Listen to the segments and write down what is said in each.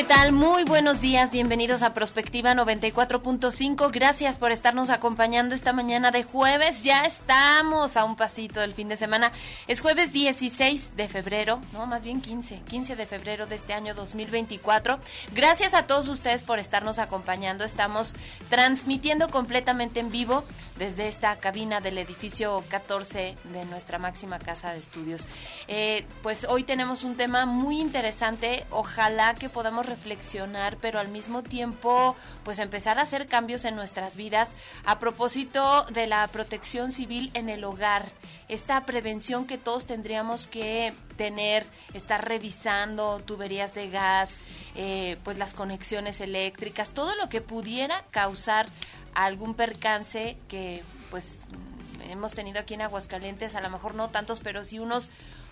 ¿Qué tal? Muy buenos días, bienvenidos a Prospectiva 94.5. Gracias por estarnos acompañando esta mañana de jueves. Ya estamos a un pasito del fin de semana. Es jueves 16 de febrero, no, más bien 15, 15 de febrero de este año 2024. Gracias a todos ustedes por estarnos acompañando. Estamos transmitiendo completamente en vivo desde esta cabina del edificio 14 de nuestra máxima casa de estudios. Eh, pues hoy tenemos un tema muy interesante. Ojalá que podamos reflexionar, pero al mismo tiempo, pues empezar a hacer cambios en nuestras vidas a propósito de la protección civil en el hogar. Esta prevención que todos tendríamos que tener, estar revisando tuberías de gas, eh, pues las conexiones eléctricas, todo lo que pudiera causar algún percance que pues hemos tenido aquí en Aguascalientes, a lo mejor no tantos, pero sí unos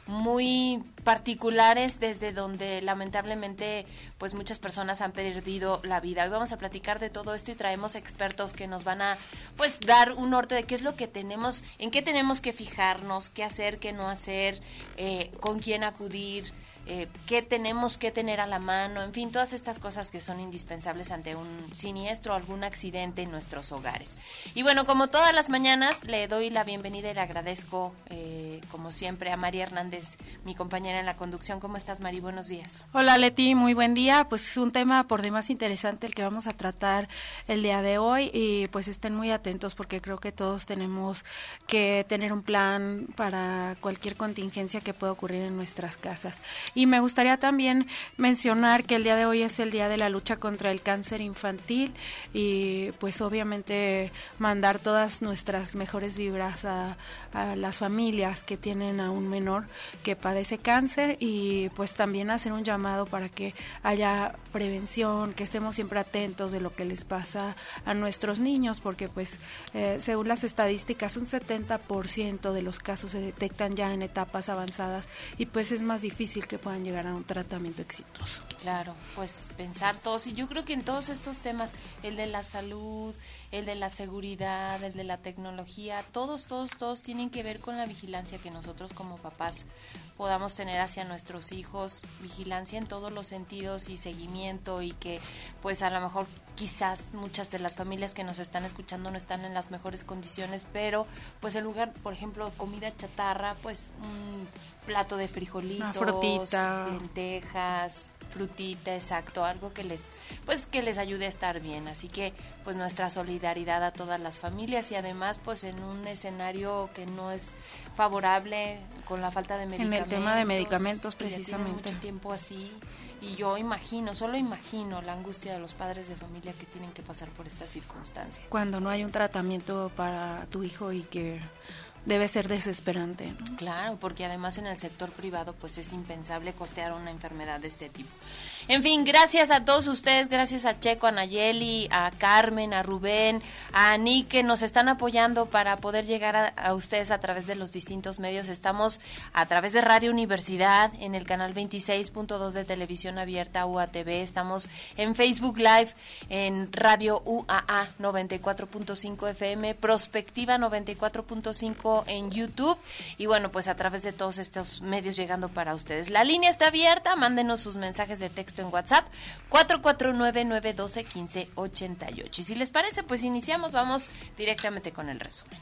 muy particulares desde donde lamentablemente pues muchas personas han perdido la vida. Hoy vamos a platicar de todo esto y traemos expertos que nos van a pues dar un norte de qué es lo que tenemos, en qué tenemos que fijarnos, qué hacer, qué no hacer, eh, con quién acudir eh, qué tenemos que tener a la mano, en fin, todas estas cosas que son indispensables ante un siniestro o algún accidente en nuestros hogares. Y bueno, como todas las mañanas, le doy la bienvenida y le agradezco, eh, como siempre, a María Hernández, mi compañera en la conducción. ¿Cómo estás, Mari? Buenos días. Hola, Leti, muy buen día. Pues es un tema por demás interesante el que vamos a tratar el día de hoy y pues estén muy atentos porque creo que todos tenemos que tener un plan para cualquier contingencia que pueda ocurrir en nuestras casas. Y me gustaría también mencionar que el día de hoy es el día de la lucha contra el cáncer infantil y pues obviamente mandar todas nuestras mejores vibras a, las familias que tienen a un menor que padece cáncer y pues también hacer un llamado para que haya prevención, que estemos siempre atentos de lo que les pasa a nuestros niños porque pues eh, según las estadísticas un 70% de los casos se detectan ya en etapas avanzadas y pues es más difícil que puedan llegar a un tratamiento exitoso. Claro, pues pensar todos, y yo creo que en todos estos temas, el de la salud, el de la seguridad, el de la tecnología, todos, todos, todos tienen que ver con la vigilancia que nosotros como papás podamos tener hacia nuestros hijos, vigilancia en todos los sentidos y seguimiento y que pues a lo mejor quizás muchas de las familias que nos están escuchando no están en las mejores condiciones, pero pues en lugar, por ejemplo, comida chatarra, pues un plato de frijolitos, frutita, lentejas, frutita, exacto, algo que les pues que les ayude a estar bien. Así que pues nuestra solidaridad a todas las familias y además pues en un escenario que no es favorable con la falta de medicamentos. En el tema de medicamentos precisamente. mucho tiempo así y yo imagino, solo imagino la angustia de los padres de familia que tienen que pasar por esta circunstancia. Cuando no hay un tratamiento para tu hijo y que debe ser desesperante. Claro, porque además en el sector privado pues es impensable costear una enfermedad de este tipo. En fin, gracias a todos ustedes, gracias a Checo, a Nayeli, a Carmen, a Rubén, a Ani que nos están apoyando para poder llegar a, ustedes a través de los distintos medios. Estamos a través de Radio Universidad en el canal 26.2 de televisión abierta UATV, estamos en Facebook Live en Radio UAA 94.5 FM, Prospectiva 94.5 en YouTube y bueno, pues a través de todos estos medios llegando para ustedes. La línea está abierta, mándenos sus mensajes de texto en WhatsApp 449-912-1588. Y si les parece, pues iniciamos, vamos directamente con el resumen.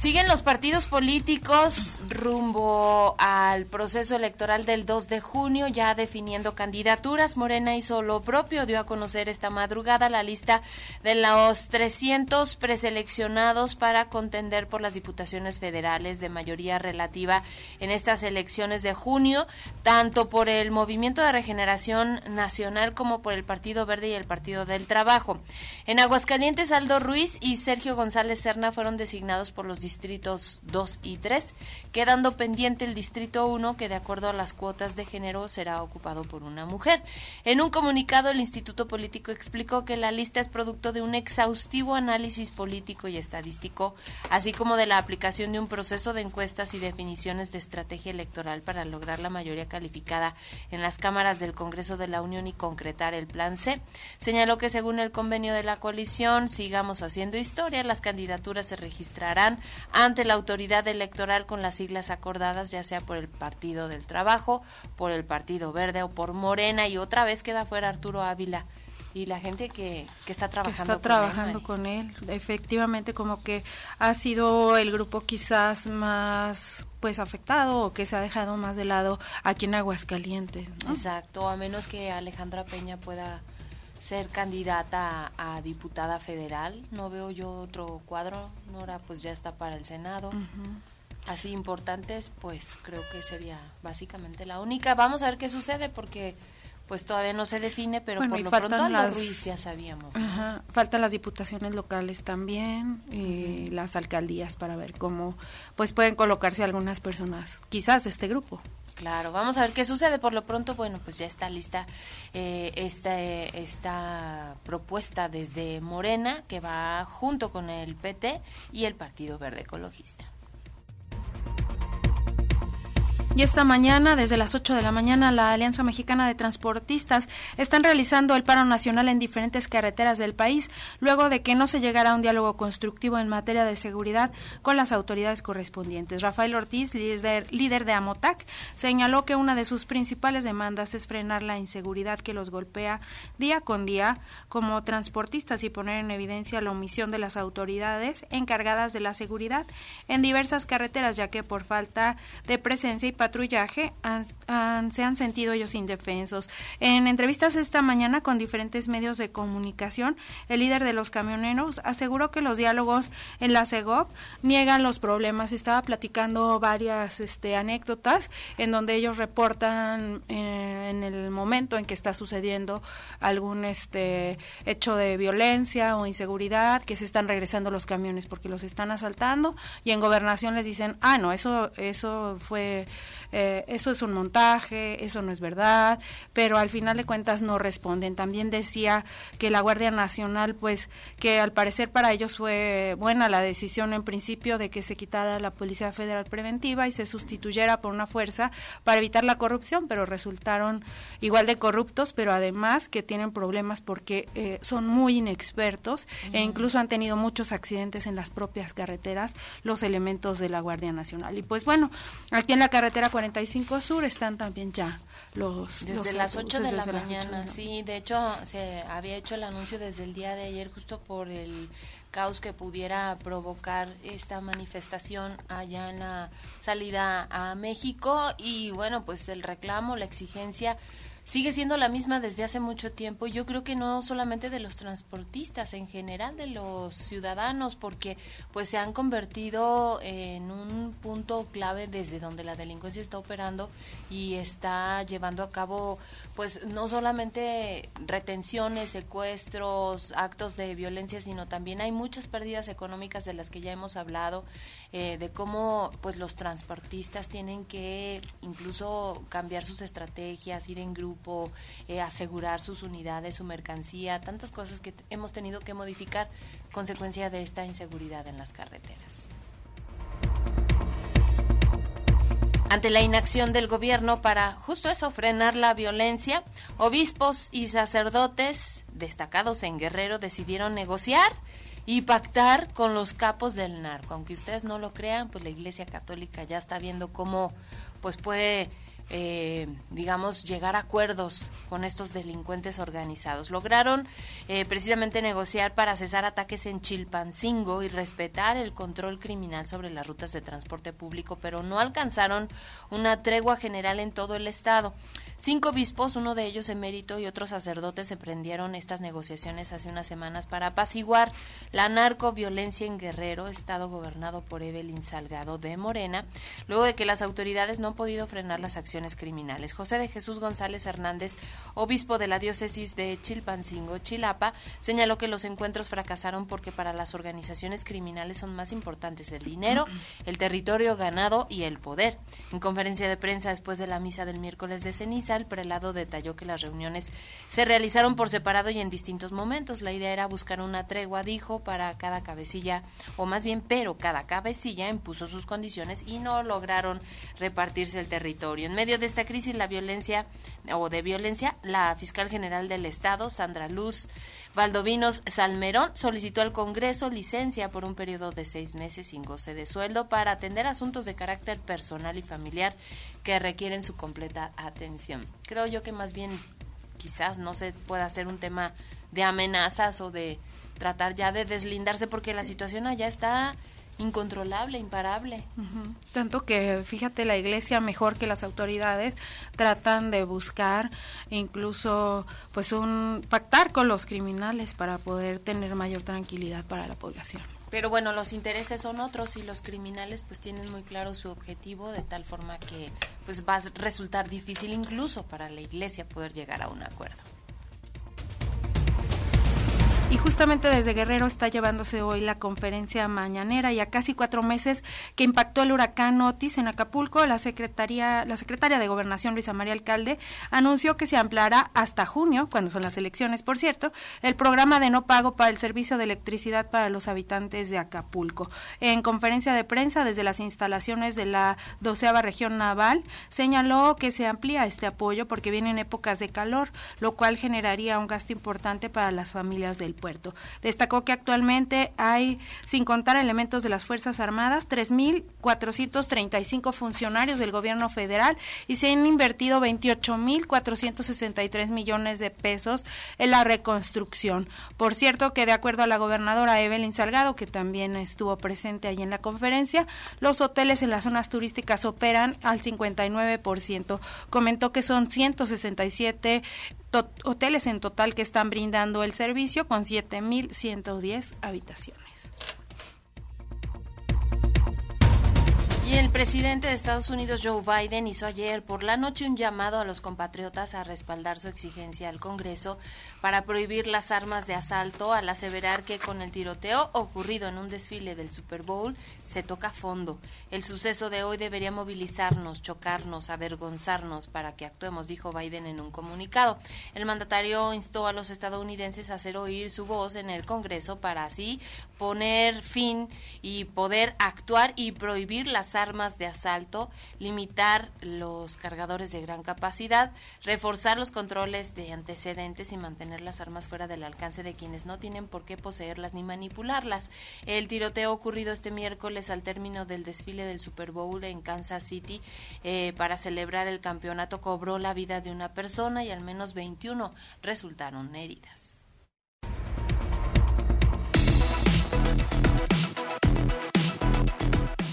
Siguen los partidos políticos rumbo al proceso electoral del 2 de junio, ya definiendo candidaturas. Morena hizo lo propio, dio a conocer esta madrugada la lista de los 300 preseleccionados para contender por las diputaciones federales de mayoría relativa en estas elecciones de junio, tanto por el Movimiento de Regeneración Nacional como por el Partido Verde y el Partido del Trabajo. En Aguascalientes, Aldo Ruiz y Sergio González Serna fueron designados por los distritos 2 y 3, quedando pendiente el distrito 1 que de acuerdo a las cuotas de género será ocupado por una mujer. En un comunicado el Instituto Político explicó que la lista es producto de un exhaustivo análisis político y estadístico, así como de la aplicación de un proceso de encuestas y definiciones de estrategia electoral para lograr la mayoría calificada en las cámaras del Congreso de la Unión y concretar el Plan C. Señaló que según el convenio de la coalición Sigamos haciendo historia, las candidaturas se registrarán ante la autoridad electoral con las siglas acordadas, ya sea por el Partido del Trabajo, por el Partido Verde o por Morena, y otra vez queda fuera Arturo Ávila y la gente que, que está trabajando que está trabajando con él efectivamente como que ha sido el grupo quizás más pues afectado o que se ha dejado más de lado aquí en Aguascalientes exacto a menos que Alejandra Peña pueda ser candidata a, diputada federal. No veo yo otro cuadro. Nora pues ya está para el Senado. Así importantes, pues creo que sería básicamente la única. Vamos a ver qué sucede porque pues todavía no se define, pero por lo pronto las, Ruiz ya sabíamos. faltan las diputaciones locales también y las alcaldías para ver cómo pues pueden colocarse algunas personas, quizás este grupo. Claro, vamos a ver qué sucede. Por lo pronto, bueno, pues ya está lista eh, esta, esta propuesta desde Morena, que va junto con el PT y el Partido Verde Ecologista. Y esta mañana, desde las 8 de la mañana, la Alianza Mexicana de Transportistas están realizando el paro nacional en diferentes carreteras del país, luego de que no se llegara a un diálogo constructivo en materia de seguridad con las autoridades correspondientes. Rafael Ortiz, líder, líder de Amotac, señaló que una de sus principales demandas es frenar la inseguridad que los golpea día con día como transportistas y poner en evidencia la omisión de las autoridades encargadas de la seguridad en diversas carreteras, ya que por falta de presencia y patrullaje se han sentido ellos indefensos. En entrevistas esta mañana con diferentes medios de comunicación, el líder de los camioneros aseguró que los diálogos en la CEGOP niegan los problemas. Estaba platicando varias este, anécdotas en donde ellos reportan eh, en el momento en que está sucediendo algún este, hecho de violencia o inseguridad, que se están regresando los camiones porque los están asaltando y en gobernación les dicen, ah, no, eso, eso fue eh, eso es un montaje, eso no es verdad, pero al final de cuentas no responden. También decía que la Guardia Nacional, pues que al parecer para ellos fue buena la decisión en principio de que se quitara la Policía Federal Preventiva y se sustituyera por una fuerza para evitar la corrupción, pero resultaron igual de corruptos, pero además que tienen problemas porque eh, son muy inexpertos e incluso han tenido muchos accidentes en las propias carreteras los elementos de la Guardia Nacional. Y pues bueno, aquí en la carretera 45 Sur están también ya los... Desde las 8 de la mañana, sí, de hecho se había hecho el anuncio desde el día de ayer justo por el caos que pudiera provocar esta manifestación allá en la salida a México. Y bueno, pues el reclamo, la exigencia sigue siendo la misma desde hace mucho tiempo. Yo creo que no solamente de los transportistas, en general de los ciudadanos, porque pues se han convertido en un punto clave desde donde la delincuencia está operando y está llevando a cabo pues no solamente retenciones, secuestros, actos de violencia, sino también hay muchas pérdidas económicas de las que ya hemos hablado, eh, de cómo pues los transportistas tienen que incluso cambiar sus estrategias, ir en grupo eh, asegurar sus unidades, su mercancía, tantas cosas que hemos tenido que modificar consecuencia de esta inseguridad en las carreteras. Ante la inacción del gobierno para justo eso, frenar la violencia, obispos y sacerdotes destacados en Guerrero decidieron negociar y pactar con los capos del narco. Aunque ustedes no lo crean, pues la Iglesia Católica ya está viendo cómo pues puede eh, digamos, llegar a acuerdos con estos delincuentes organizados. Lograron eh, precisamente negociar para cesar ataques en Chilpancingo y respetar el control criminal sobre las rutas de transporte público, pero no alcanzaron una tregua general en todo el estado. Cinco obispos, uno de ellos emérito y otros sacerdotes emprendieron estas negociaciones hace unas semanas para apaciguar la narcoviolencia en Guerrero, estado gobernado por Evelyn Salgado de Morena, luego de que las autoridades no han podido frenar las acciones criminales. José de Jesús González Hernández, obispo de la diócesis de Chilpancingo, Chilapa, señaló que los encuentros fracasaron porque para las organizaciones criminales son más importantes el dinero, el territorio ganado y el poder. En conferencia de prensa después de la misa del miércoles de ceniza, el prelado detalló que las reuniones se realizaron por separado y en distintos momentos. La idea era buscar una tregua, dijo, para cada cabecilla, o más bien, pero cada cabecilla impuso sus condiciones y no lograron repartirse el territorio. En medio de esta crisis, la violencia o de violencia, la fiscal general del Estado, Sandra Luz Valdovinos Salmerón, solicitó al Congreso licencia por un periodo de seis meses sin goce de sueldo para atender asuntos de carácter personal y familiar que requieren su completa atención. Creo yo que más bien quizás no se pueda hacer un tema de amenazas o de tratar ya de deslindarse porque la situación allá está incontrolable, imparable. Tanto que, fíjate, la iglesia mejor que las autoridades tratan de buscar incluso pues un pactar con los criminales para poder tener mayor tranquilidad para la población. Pero bueno, los intereses son otros y los criminales pues tienen muy claro su objetivo de tal forma que pues va a resultar difícil incluso para la iglesia poder llegar a un acuerdo. Y justamente desde Guerrero está llevándose hoy la conferencia mañanera y a casi cuatro meses que impactó el huracán Otis en Acapulco, la secretaria, la secretaria de Gobernación Luisa María Alcalde anunció que se ampliará hasta junio, cuando son las elecciones, por cierto, el programa de no pago para el servicio de electricidad para los habitantes de Acapulco. En conferencia de prensa desde las instalaciones de la doceava región naval, señaló que se amplía este apoyo porque vienen épocas de calor, lo cual generaría un gasto importante para las familias del puerto. Destacó que actualmente hay, sin contar elementos de las Fuerzas Armadas, 3.435 funcionarios del gobierno federal y se han invertido 28.463 millones de pesos en la reconstrucción. Por cierto que de acuerdo a la gobernadora Evelyn Salgado, que también estuvo presente ahí en la conferencia, los hoteles en las zonas turísticas operan al 59%. Comentó que son 167 hoteles en total que están brindando el servicio con 7.110 habitaciones. Y el presidente de Estados Unidos, Joe Biden, hizo ayer por la noche un llamado a los compatriotas a respaldar su exigencia al Congreso para prohibir las armas de asalto al aseverar que con el tiroteo ocurrido en un desfile del Super Bowl se toca fondo. El suceso de hoy debería movilizarnos, chocarnos, avergonzarnos para que actuemos, dijo Biden en un comunicado. El mandatario instó a los estadounidenses a hacer oír su voz en el Congreso para así poner fin y poder actuar y prohibir las armas armas de asalto, limitar los cargadores de gran capacidad, reforzar los controles de antecedentes y mantener las armas fuera del alcance de quienes no tienen por qué poseerlas ni manipularlas. El tiroteo ocurrido este miércoles al término del desfile del Super Bowl en Kansas City eh, para celebrar el campeonato cobró la vida de una persona y al menos 21 resultaron heridas.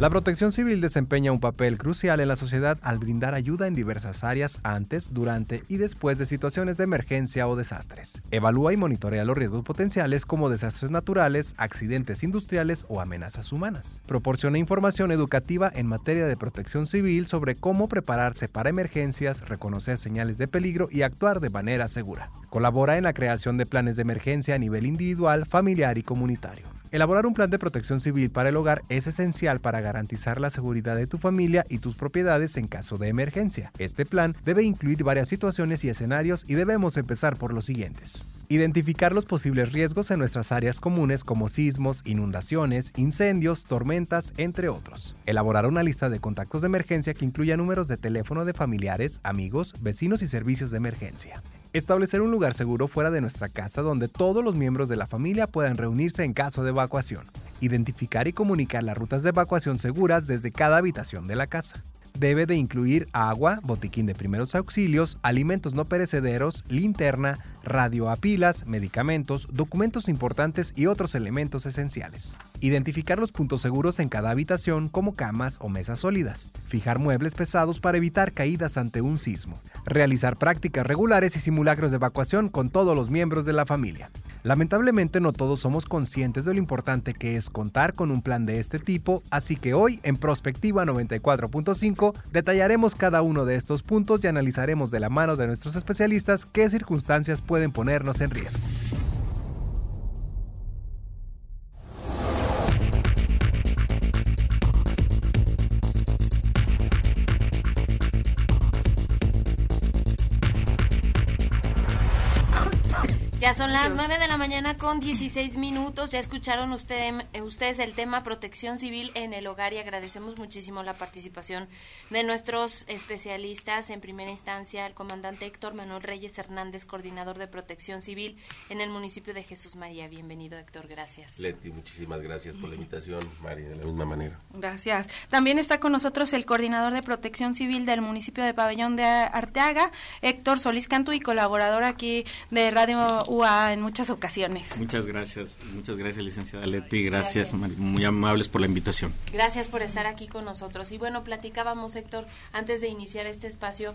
La protección civil desempeña un papel crucial en la sociedad al brindar ayuda en diversas áreas antes, durante y después de situaciones de emergencia o desastres. Evalúa y monitorea los riesgos potenciales como desastres naturales, accidentes industriales o amenazas humanas. Proporciona información educativa en materia de protección civil sobre cómo prepararse para emergencias, reconocer señales de peligro y actuar de manera segura. Colabora en la creación de planes de emergencia a nivel individual, familiar y comunitario. Elaborar un plan de protección civil para el hogar es esencial para garantizar la seguridad de tu familia y tus propiedades en caso de emergencia. Este plan debe incluir varias situaciones y escenarios y debemos empezar por los siguientes. Identificar los posibles riesgos en nuestras áreas comunes como sismos, inundaciones, incendios, tormentas, entre otros. Elaborar una lista de contactos de emergencia que incluya números de teléfono de familiares, amigos, vecinos y servicios de emergencia. Establecer un lugar seguro fuera de nuestra casa donde todos los miembros de la familia puedan reunirse en caso de evacuación. Identificar y comunicar las rutas de evacuación seguras desde cada habitación de la casa debe de incluir agua, botiquín de primeros auxilios, alimentos no perecederos, linterna, radio a pilas, medicamentos, documentos importantes y otros elementos esenciales. Identificar los puntos seguros en cada habitación como camas o mesas sólidas. Fijar muebles pesados para evitar caídas ante un sismo. Realizar prácticas regulares y simulacros de evacuación con todos los miembros de la familia. Lamentablemente no todos somos conscientes de lo importante que es contar con un plan de este tipo, así que hoy en Prospectiva 94.5 detallaremos cada uno de estos puntos y analizaremos de la mano de nuestros especialistas qué circunstancias pueden ponernos en riesgo. Ya son las 9 de la mañana con 16 minutos. Ya escucharon usted, eh, ustedes el tema protección civil en el hogar y agradecemos muchísimo la participación de nuestros especialistas. En primera instancia, el comandante Héctor Manuel Reyes Hernández, coordinador de protección civil en el municipio de Jesús María. Bienvenido, Héctor. Gracias. Leti, muchísimas gracias por la invitación, María, de la misma manera. Gracias. También está con nosotros el coordinador de protección civil del municipio de Pabellón de Arteaga, Héctor Solís Cantu, y colaborador aquí de Radio en muchas ocasiones. Muchas gracias, muchas gracias licenciada Leti, gracias, muy amables por la invitación. Gracias por estar aquí con nosotros. Y bueno, platicábamos Héctor, antes de iniciar este espacio,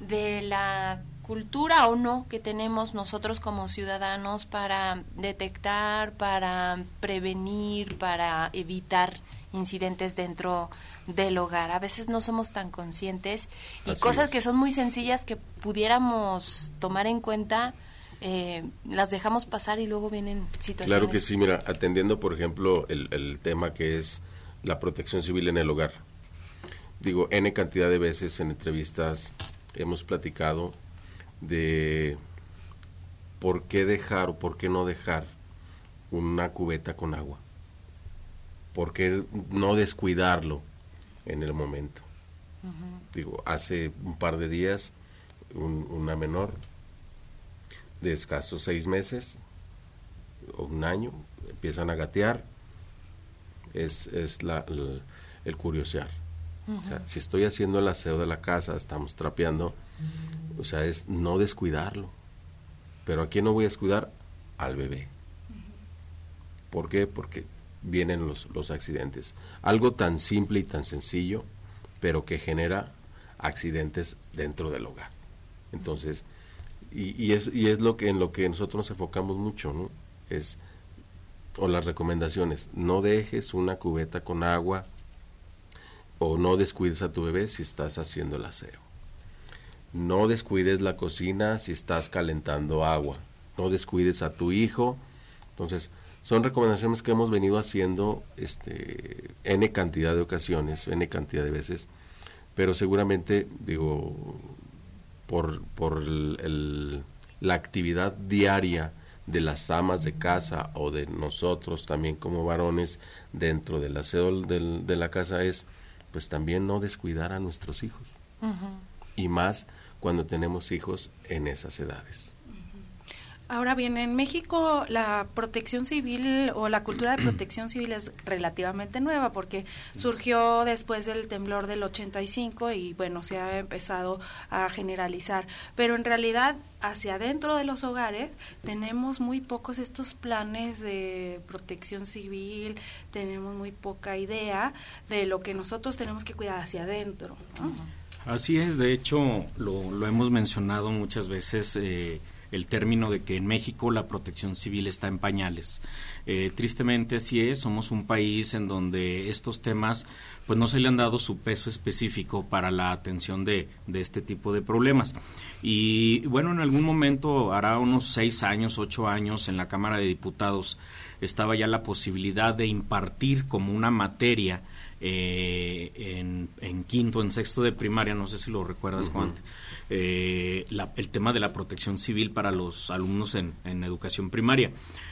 de la cultura o no que tenemos nosotros como ciudadanos para detectar, para prevenir, para evitar incidentes dentro del hogar. A veces no somos tan conscientes y cosas que son muy sencillas que pudiéramos tomar en cuenta eh, las dejamos pasar y luego vienen situaciones. Claro que sí, mira, atendiendo por ejemplo el, el tema que es la protección civil en el hogar. Digo, N cantidad de veces en entrevistas hemos platicado de por qué dejar o por qué no dejar una cubeta con agua. ¿Por qué no descuidarlo en el momento? Digo, hace un par de días una menor de escasos seis meses o un año, empiezan a gatear, es, es la, el, curiosear. O sea, si estoy haciendo el aseo de la casa, estamos trapeando, o sea, es no descuidarlo. Pero ¿a quién no voy a descuidar? Al bebé. ¿Por qué? Porque vienen los, los accidentes. Algo tan simple y tan sencillo, pero que genera accidentes dentro del hogar. Entonces, y, es, y es lo que en lo que nosotros nos enfocamos mucho, ¿no? Es, o las recomendaciones, no dejes una cubeta con agua o no descuides a tu bebé si estás haciendo el aseo. No descuides la cocina si estás calentando agua. No descuides a tu hijo. Entonces, son recomendaciones que hemos venido haciendo este, N cantidad de ocasiones, N cantidad de veces, pero seguramente, digo, por, por la actividad diaria de las amas de casa o de nosotros también como varones dentro del aseo de la casa es pues también no descuidar a nuestros hijos y más cuando tenemos hijos en esas edades. Ahora bien, en México la protección civil o la cultura de protección civil es relativamente nueva porque surgió después del temblor del 85 y bueno, se ha empezado a generalizar. Pero en realidad hacia adentro de los hogares tenemos muy pocos estos planes de protección civil, tenemos muy poca idea de lo que nosotros tenemos que cuidar hacia adentro. Así es, de hecho lo, lo hemos mencionado muchas veces. Eh, el término de que en México la protección civil está en pañales. Eh, tristemente así es, somos un país en donde estos temas pues no se le han dado su peso específico para la atención de, de este tipo de problemas. Y bueno, en algún momento, hará unos seis años, ocho años, en la Cámara de Diputados estaba ya la posibilidad de impartir como una materia eh, en, en, quinto, en sexto de primaria, no sé si lo recuerdas, Juan, eh, el tema de la protección civil para los alumnos en, en educación primaria.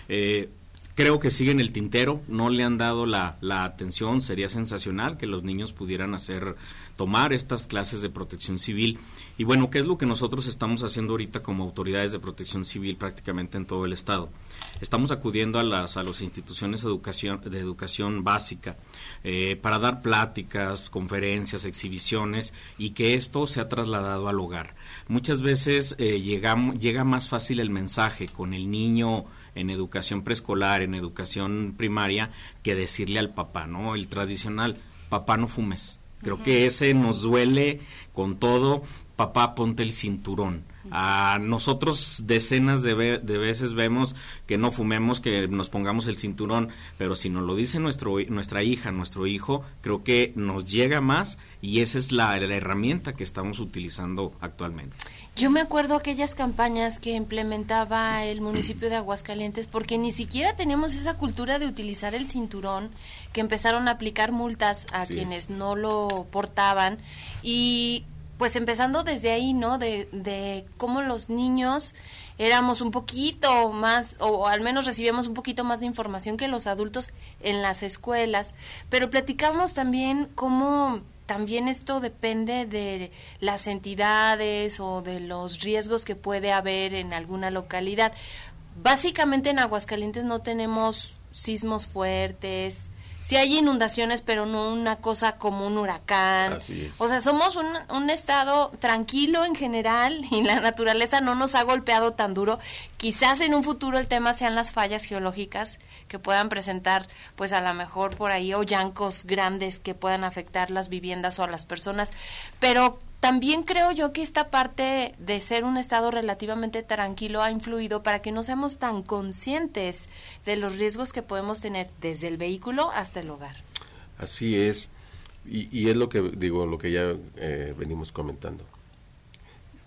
Eh, creo que sigue en el tintero, no le han dado la, la, atención, sería sensacional que los niños pudieran hacer, tomar estas clases de protección civil. Y bueno, ¿qué es lo que nosotros estamos haciendo ahorita como autoridades de protección civil prácticamente en todo el estado? Estamos acudiendo a las, a las instituciones de educación, de educación básica eh, para dar pláticas, conferencias, exhibiciones y que esto se ha trasladado al hogar. Muchas veces eh, llega, llega más fácil el mensaje con el niño en educación preescolar, en educación primaria, que decirle al papá, ¿no? El tradicional, papá no fumes. Creo que ese nos duele con todo, papá ponte el cinturón. A nosotros decenas de, de, veces vemos que no fumemos, que nos pongamos el cinturón, pero si nos lo dice nuestro, nuestra hija, nuestro hijo, creo que nos llega más y esa es la, la herramienta que estamos utilizando actualmente. Yo me acuerdo aquellas campañas que implementaba el municipio de Aguascalientes porque ni siquiera teníamos esa cultura de utilizar el cinturón, que empezaron a aplicar multas a quienes no lo portaban y pues empezando desde ahí, ¿no? De, de cómo los niños éramos un poquito más, o al menos recibíamos un poquito más de información que los adultos en las escuelas, pero platicamos también cómo también esto depende de las entidades o de los riesgos que puede haber en alguna localidad. Básicamente en Aguascalientes no tenemos sismos fuertes, sí hay inundaciones, pero no una cosa como un huracán. O sea, somos un, un, estado tranquilo en general y la naturaleza no nos ha golpeado tan duro. Quizás en un futuro el tema sean las fallas geológicas que puedan presentar, pues a lo mejor por ahí, o llancos grandes que puedan afectar las viviendas o a las personas. Pero también creo yo que esta parte de ser un estado relativamente tranquilo ha influido para que no seamos tan conscientes de los riesgos que podemos tener desde el vehículo hasta el hogar. Así es, y, es lo que digo, lo que ya eh, venimos comentando.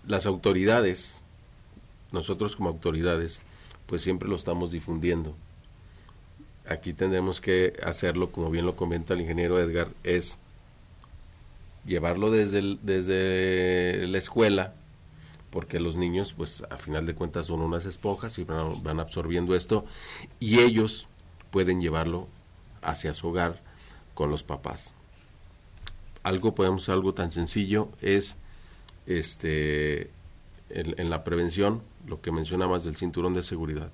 Las autoridades, nosotros como autoridades, pues siempre lo estamos difundiendo. Aquí tendremos que hacerlo, como bien lo comenta el ingeniero Edgar, es llevarlo desde, desde la escuela, porque los niños, pues a final de cuentas son unas esponjas y van, van, absorbiendo esto, y ellos pueden llevarlo hacia su hogar con los papás. Algo, podemos algo tan sencillo es este en, en la prevención, lo que mencionabas del cinturón de seguridad.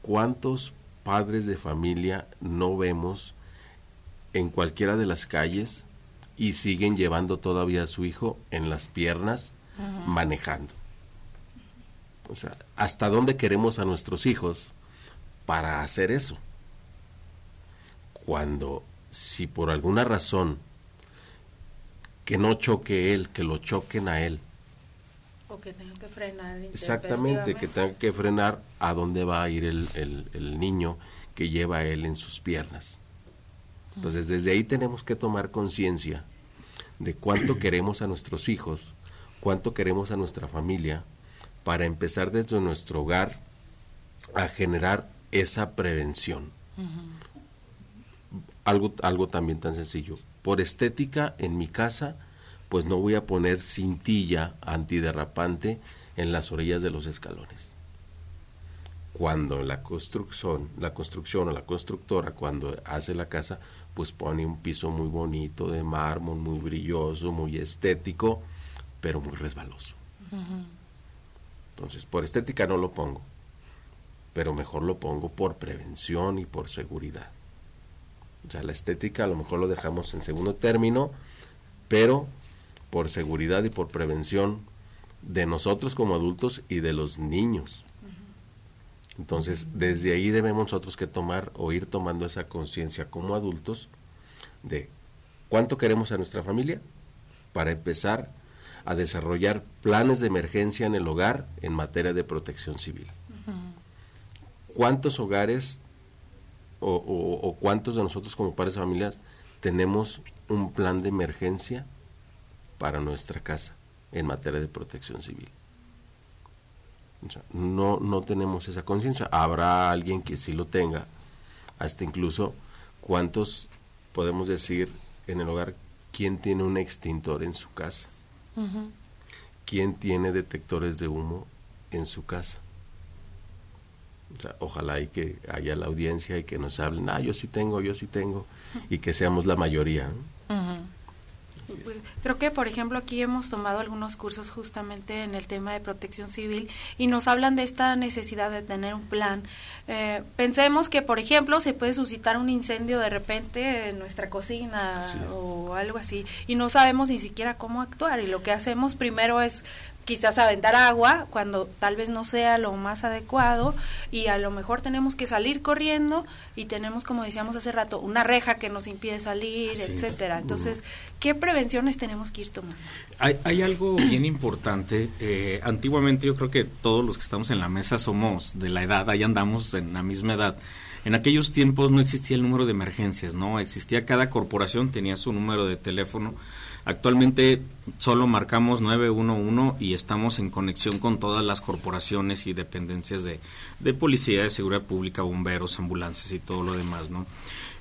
¿Cuántos padres de familia no vemos en cualquiera de las calles y siguen llevando todavía a su hijo en las piernas uh -huh. manejando. O sea, ¿hasta dónde queremos a nuestros hijos para hacer eso? Cuando, si por alguna razón que no choque él, que lo choquen a él. O que tengan que frenar. Exactamente, que tengan que frenar a dónde va a ir el, el, el niño que lleva a él en sus piernas. Entonces, desde ahí tenemos que tomar conciencia de cuánto queremos a nuestros hijos, cuánto queremos a nuestra familia, para empezar desde nuestro hogar a generar esa prevención. Uh -huh. algo, algo también tan sencillo. Por estética, en mi casa, pues no voy a poner cintilla antiderrapante en las orillas de los escalones. Cuando la construcción, la construcción o la constructora, cuando hace la casa, pues pone un piso muy bonito de mármol, muy brilloso, muy estético, pero muy resbaloso. Uh -huh. Entonces, por estética no lo pongo, pero mejor lo pongo por prevención y por seguridad. Sea, la estética a lo mejor lo dejamos en segundo término, pero por seguridad y por prevención de nosotros como adultos y de los niños. Entonces, desde ahí debemos nosotros que tomar o ir tomando esa conciencia como adultos de cuánto queremos a nuestra familia para empezar a desarrollar planes de emergencia en el hogar en materia de protección civil. Uh -huh. ¿Cuántos hogares o, o, o, cuántos de nosotros como padres de familias tenemos un plan de emergencia para nuestra casa en materia de protección civil? O sea, no, no tenemos esa conciencia. Habrá alguien que sí lo tenga, hasta incluso cuántos podemos decir en el hogar, ¿quién tiene un extintor en su casa? ¿Quién tiene detectores de humo en su casa? O sea, ojalá y que haya la audiencia y que nos hablen, ah, yo sí tengo, yo sí tengo, y que seamos la mayoría. Pues, creo que, por ejemplo, aquí hemos tomado algunos cursos justamente en el tema de protección civil y nos hablan de esta necesidad de tener un plan. Eh, pensemos que, por ejemplo, se puede suscitar un incendio de repente en nuestra cocina o algo así y no sabemos ni siquiera cómo actuar y lo que hacemos primero es quizás aventar agua cuando tal vez no sea lo más adecuado y a lo mejor tenemos que salir corriendo y tenemos como decíamos hace rato una reja que nos impide salir etcétera. Entonces qué prevenciones tenemos que ir tomando hay, hay algo bien importante eh, antiguamente yo creo que todos los que estamos en la mesa somos de la edad ahí andamos en la misma edad. En aquellos tiempos no existía el número de emergencias no existía cada corporación tenía su número de teléfono Actualmente solo marcamos 911 y estamos en conexión con todas las corporaciones y dependencias de, de policía, de seguridad pública, bomberos, ambulancias y todo lo demás, ¿no?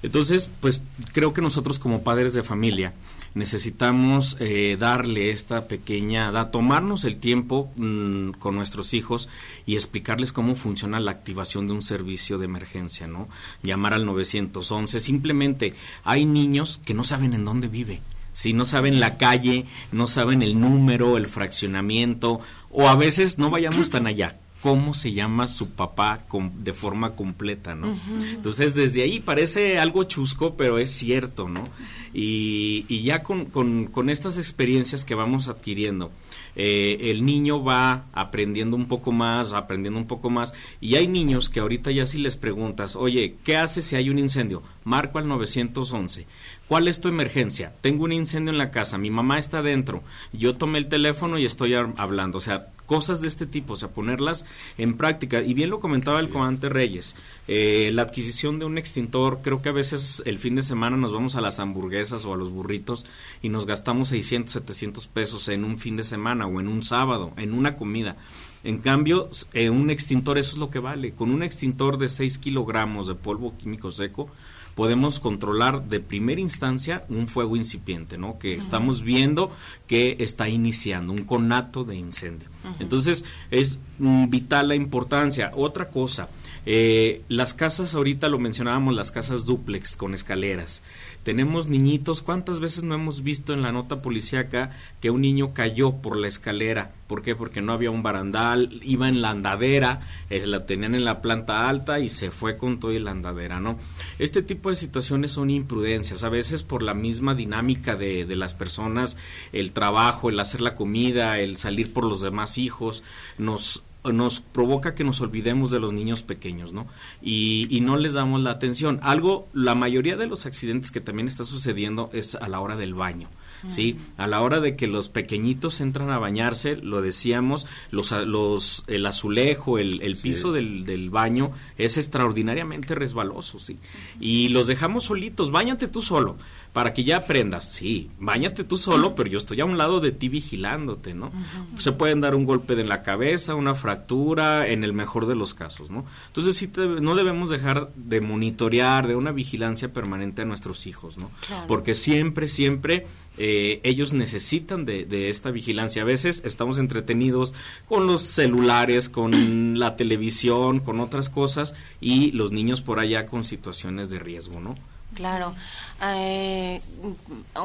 Entonces, pues creo que nosotros como padres de familia necesitamos eh, darle esta pequeña, da, tomarnos el tiempo mm, con nuestros hijos y explicarles cómo funciona la activación de un servicio de emergencia, ¿no? Llamar al 911. Simplemente hay niños que no saben en dónde vive si no saben la calle, no saben el número, el fraccionamiento, o a veces no vayamos tan allá. ¿Cómo se llama su papá de forma completa, no? Entonces, desde ahí parece algo chusco, pero es cierto, ¿no? Y, y ya con, con, con estas experiencias que vamos adquiriendo, eh, el niño va aprendiendo un poco más, aprendiendo un poco más, y hay niños que ahorita ya si les preguntas, oye, ¿qué haces si hay un incendio? Marco al 911. ¿Cuál es tu emergencia? Tengo un incendio en la casa, mi mamá está dentro, yo tomé el teléfono y estoy hablando, o sea, cosas de este tipo, o sea, ponerlas en práctica. Y bien lo comentaba el comandante Reyes, eh, la adquisición de un extintor, creo que a veces el fin de semana nos vamos a las hamburguesas o a los burritos y nos gastamos 600, 700 pesos en un fin de semana o en un sábado, en una comida. En cambio, eh, un extintor eso es lo que vale. Con un extintor de 6 kilogramos de polvo químico seco, podemos controlar de primera instancia un fuego incipiente, ¿no? Que estamos viendo que está iniciando un conato de incendio. Entonces, es mm, vital la importancia. Otra cosa, eh, las casas, ahorita lo mencionábamos, las casas duplex con escaleras tenemos niñitos, ¿cuántas veces no hemos visto en la nota policíaca que un niño cayó por la escalera? ¿Por qué? Porque no había un barandal, iba en la andadera, eh, la tenían en la planta alta y se fue con todo la andadera, ¿no? Este tipo de situaciones son imprudencias, a veces por la misma dinámica de, de las personas, el trabajo, el hacer la comida, el salir por los demás hijos, nos nos provoca que nos olvidemos de los niños pequeños, ¿no? Y, y, no les damos la atención. Algo, la mayoría de los accidentes que también está sucediendo es a la hora del baño. ¿sí? A la hora de que los pequeñitos entran a bañarse, lo decíamos, los, los, el azulejo, el, el piso del, del, baño es extraordinariamente resbaloso, ¿sí? Y los dejamos solitos, bañate tú solo para que ya aprendas, sí, bañate tú solo, pero yo estoy a un lado de ti vigilándote, ¿no? Se pueden dar un golpe en la cabeza, una fractura, en el mejor de los casos, ¿no? Entonces sí no debemos dejar de monitorear, de una vigilancia permanente a nuestros hijos, ¿no? Porque siempre, siempre eh, ellos necesitan de, de, esta vigilancia. A veces estamos entretenidos con los celulares, con la televisión, con otras cosas y los niños por allá con situaciones de riesgo, ¿no? Claro. Eh,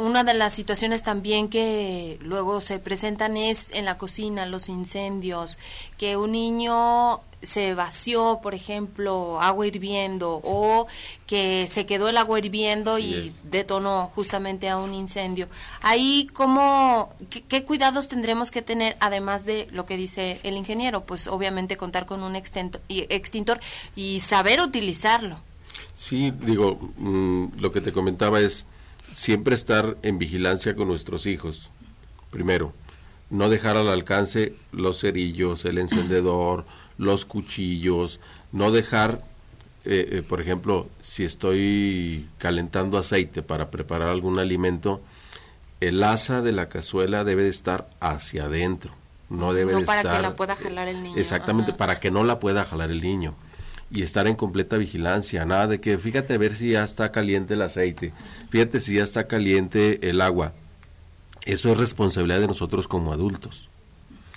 una de las situaciones también que luego se presentan es en la cocina, los incendios, que un niño se vació, por ejemplo, agua hirviendo o que se quedó el agua hirviendo y detonó justamente a un incendio. Ahí, ¿cómo, qué, cuidados tendremos que tener, además de lo que dice el ingeniero? Pues obviamente contar con un extintor y saber utilizarlo. Sí, digo, mm, lo que te comentaba es siempre estar en vigilancia con nuestros hijos. Primero, no dejar al alcance los cerillos, el encendedor, los cuchillos, no dejar, eh, eh, por ejemplo, si estoy calentando aceite para preparar algún alimento, el asa de la cazuela debe de estar hacia adentro, no debe no de para estar... que la pueda jalar el niño. Exactamente, para que no la pueda jalar el niño y estar en completa vigilancia, nada de que fíjate a ver si ya está caliente el aceite, fíjate si ya está caliente el agua. Eso es responsabilidad de nosotros como adultos.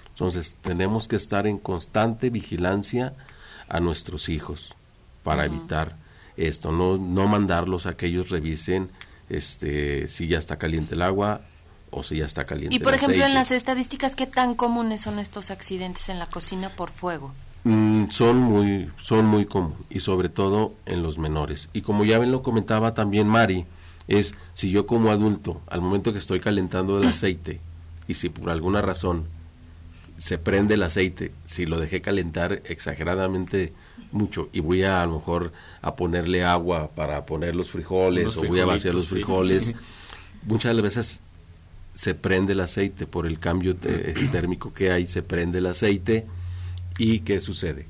Entonces tenemos que estar en constante vigilancia a nuestros hijos para evitar esto, no, no mandarlos a que ellos revisen este, si ya está caliente el agua o si ya está caliente Y por ejemplo, en aceite. las estadísticas, ¿qué tan comunes son estos accidentes en la cocina por fuego? Mm, son muy son muy común y sobre todo en los menores y como ya bien lo comentaba también Mari es si yo como adulto al momento que estoy calentando el aceite y si por alguna razón se prende el aceite si lo dejé calentar exageradamente mucho y voy a a lo mejor a ponerle agua para poner los frijoles o voy a vaciar los sí. frijoles muchas de las veces se prende el aceite por el cambio térmico que hay se prende el aceite y qué sucede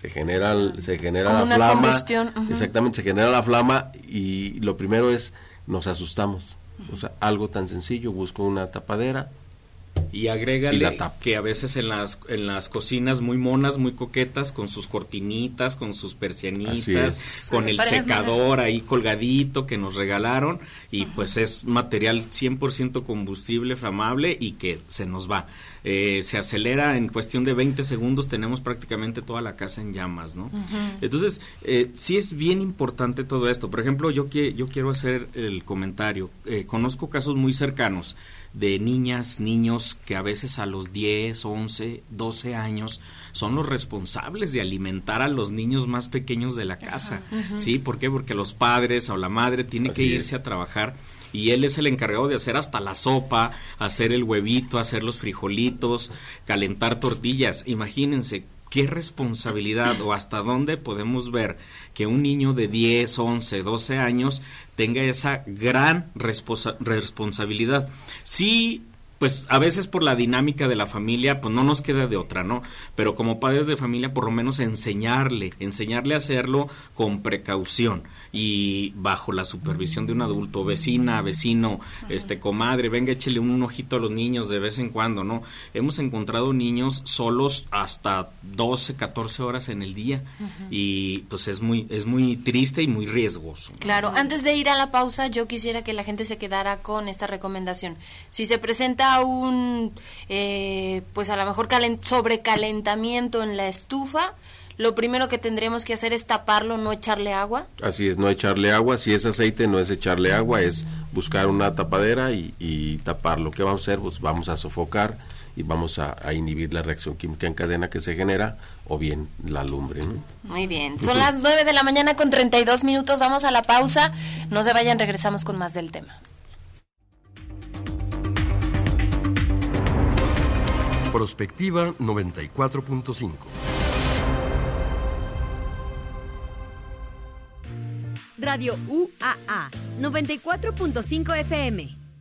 se genera se genera la flama. combustión, exactamente se genera la flama y lo primero es nos asustamos. O sea algo tan sencillo busco una tapadera Y Y agrégale la tapa. que a veces en las, en las cocinas muy monas, muy coquetas, con sus cortinitas, con sus persianitas, con el secador ahí colgadito que nos regalaron y pues es material 100% combustible, flamable y que se nos va. Eh, se acelera en cuestión de 20 segundos, tenemos prácticamente toda la casa en llamas, ¿no? Entonces, eh, sí es bien importante todo esto. Por ejemplo, yo, que, yo quiero hacer el comentario. Eh, conozco casos muy cercanos de niñas, niños que a veces a los 10, 11, 12 años son los responsables de alimentar a los niños más pequeños de la casa. ¿Sí? ¿Por qué? Porque los padres o la madre tiene que es. irse a trabajar y él es el encargado de hacer hasta la sopa, hacer el huevito, hacer los frijolitos, calentar tortillas. Imagínense qué responsabilidad o hasta dónde podemos ver que un niño de 10, 11, 12 años tenga esa gran responsabilidad. Sí, pues a veces por la dinámica de la familia, pues no nos queda de otra, ¿no? Pero como padres de familia, por lo menos enseñarle, enseñarle a hacerlo con precaución y bajo la supervisión de un adulto, vecina, vecino, este comadre, venga, échele un ojito a los niños de vez en cuando, ¿no? Hemos encontrado niños solos hasta 12, 14 horas en el día y pues es muy es muy triste y muy riesgoso. Claro, antes de ir a la pausa, yo quisiera que la gente se quedara con esta recomendación. Si se presenta un, eh, pues a lo mejor calen- sobrecalentamiento en la estufa, lo primero que tendremos que hacer es taparlo, no echarle agua. Así es, no echarle agua. Si es aceite, no es echarle agua, es buscar una tapadera y, y taparlo. ¿Qué vamos a hacer? Pues vamos a sofocar y vamos a, a inhibir la reacción química en cadena que se genera o bien la lumbre. ¿no? Muy bien, son las 9 de la mañana con 32 minutos, vamos a la pausa, no se vayan, regresamos con más del tema. Prospectiva 94.5. Radio UAA 94.5 FM.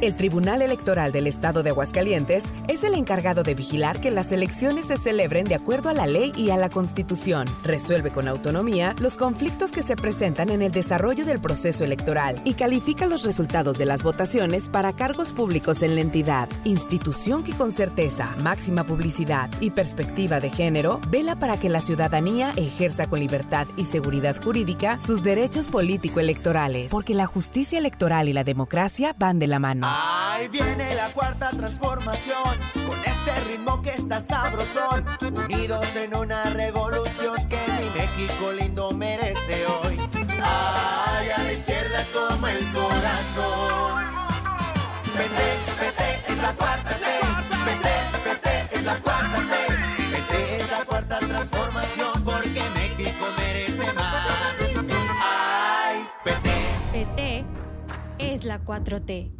El Tribunal Electoral del Estado de Aguascalientes es el encargado de vigilar que las elecciones se celebren de acuerdo a la ley y a la Constitución. Resuelve con autonomía los conflictos que se presentan en el desarrollo del proceso electoral y califica los resultados de las votaciones para cargos públicos en la entidad. Institución que con certeza, máxima publicidad y perspectiva de género vela para que la ciudadanía ejerza con libertad y seguridad jurídica sus derechos político-electorales. Porque la justicia electoral y la democracia van de la mano. Ahí viene la cuarta transformación, con este ritmo que está sabrosón, unidos en una revolución que mi México lindo merece hoy. Ay, a la izquierda como el corazón. PT, PT es la cuarta T, PT, PT es la cuarta T, PT es la cuarta transformación porque México merece más. Ay, PT. PT es la 4T.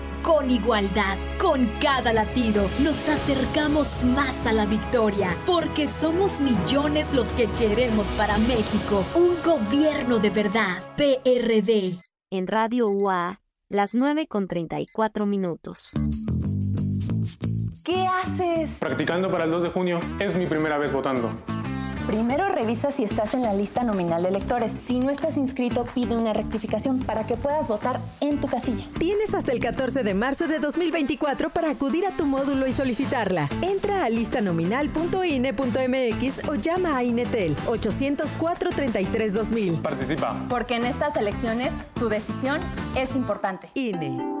con igualdad. Con cada latido nos acercamos más a la victoria, porque somos millones los que queremos para México un gobierno de verdad. PRD. En Radio UA, las 9 con 34 minutos. ¿Qué haces? Practicando para el 2 de junio. Es mi primera vez votando. Primero revisa si estás en la lista nominal de electores. Si no estás inscrito, pide una rectificación para que puedas votar en tu casilla. Tienes hasta el 14 de marzo de 2024 para acudir a tu módulo y solicitarla. Entra a listanominal.ine.mx o llama a Inetel 804 33 2000. Participa. Porque en estas elecciones tu decisión es importante. INE.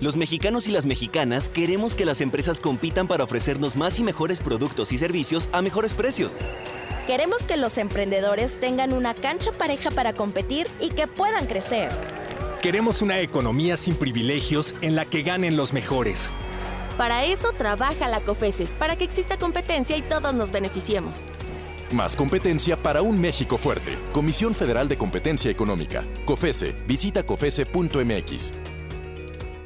Los mexicanos y las mexicanas queremos que las empresas compitan para ofrecernos más y mejores productos y servicios a mejores precios. Queremos que los emprendedores tengan una cancha pareja para competir y que puedan crecer. Queremos una economía sin privilegios en la que ganen los mejores. Para eso trabaja la COFESE, para que exista competencia y todos nos beneficiemos. Más competencia para un México fuerte. Comisión Federal de Competencia Económica. COFESE. Visita COFESE.mx.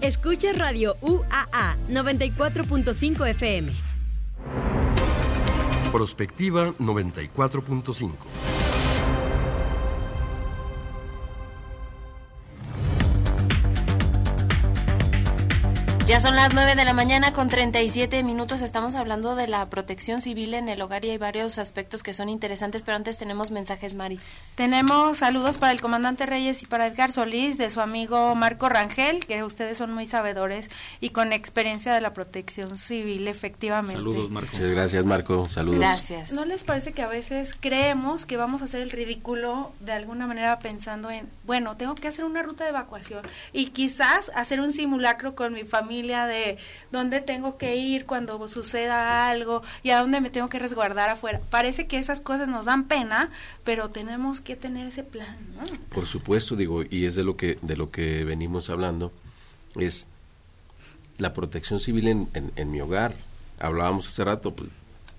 Escucha Radio UAA 94.5 FM. Prospectiva 94.5. Ya son las 9 de la mañana con 37 minutos. Estamos hablando de la protección civil en el hogar y hay varios aspectos que son interesantes, pero antes tenemos mensajes, Mari. Tenemos saludos para el comandante Reyes y para Edgar Solís, de su amigo Marco Rangel, que ustedes son muy sabedores y con experiencia de la protección civil, efectivamente. Saludos, Marco. Muchas gracias, Marco. Saludos. Gracias. ¿No les parece que a veces creemos que vamos a hacer el ridículo de alguna manera pensando en, bueno, tengo que hacer una ruta de evacuación y quizás hacer un simulacro con mi familia? De dónde tengo que ir cuando suceda algo y a dónde me tengo que resguardar afuera. Parece que esas cosas nos dan pena, pero tenemos que tener ese plan, ¿no? Por supuesto, digo, y es de lo que de lo que venimos hablando es la protección civil en, en, mi hogar. Hablábamos hace rato, pues,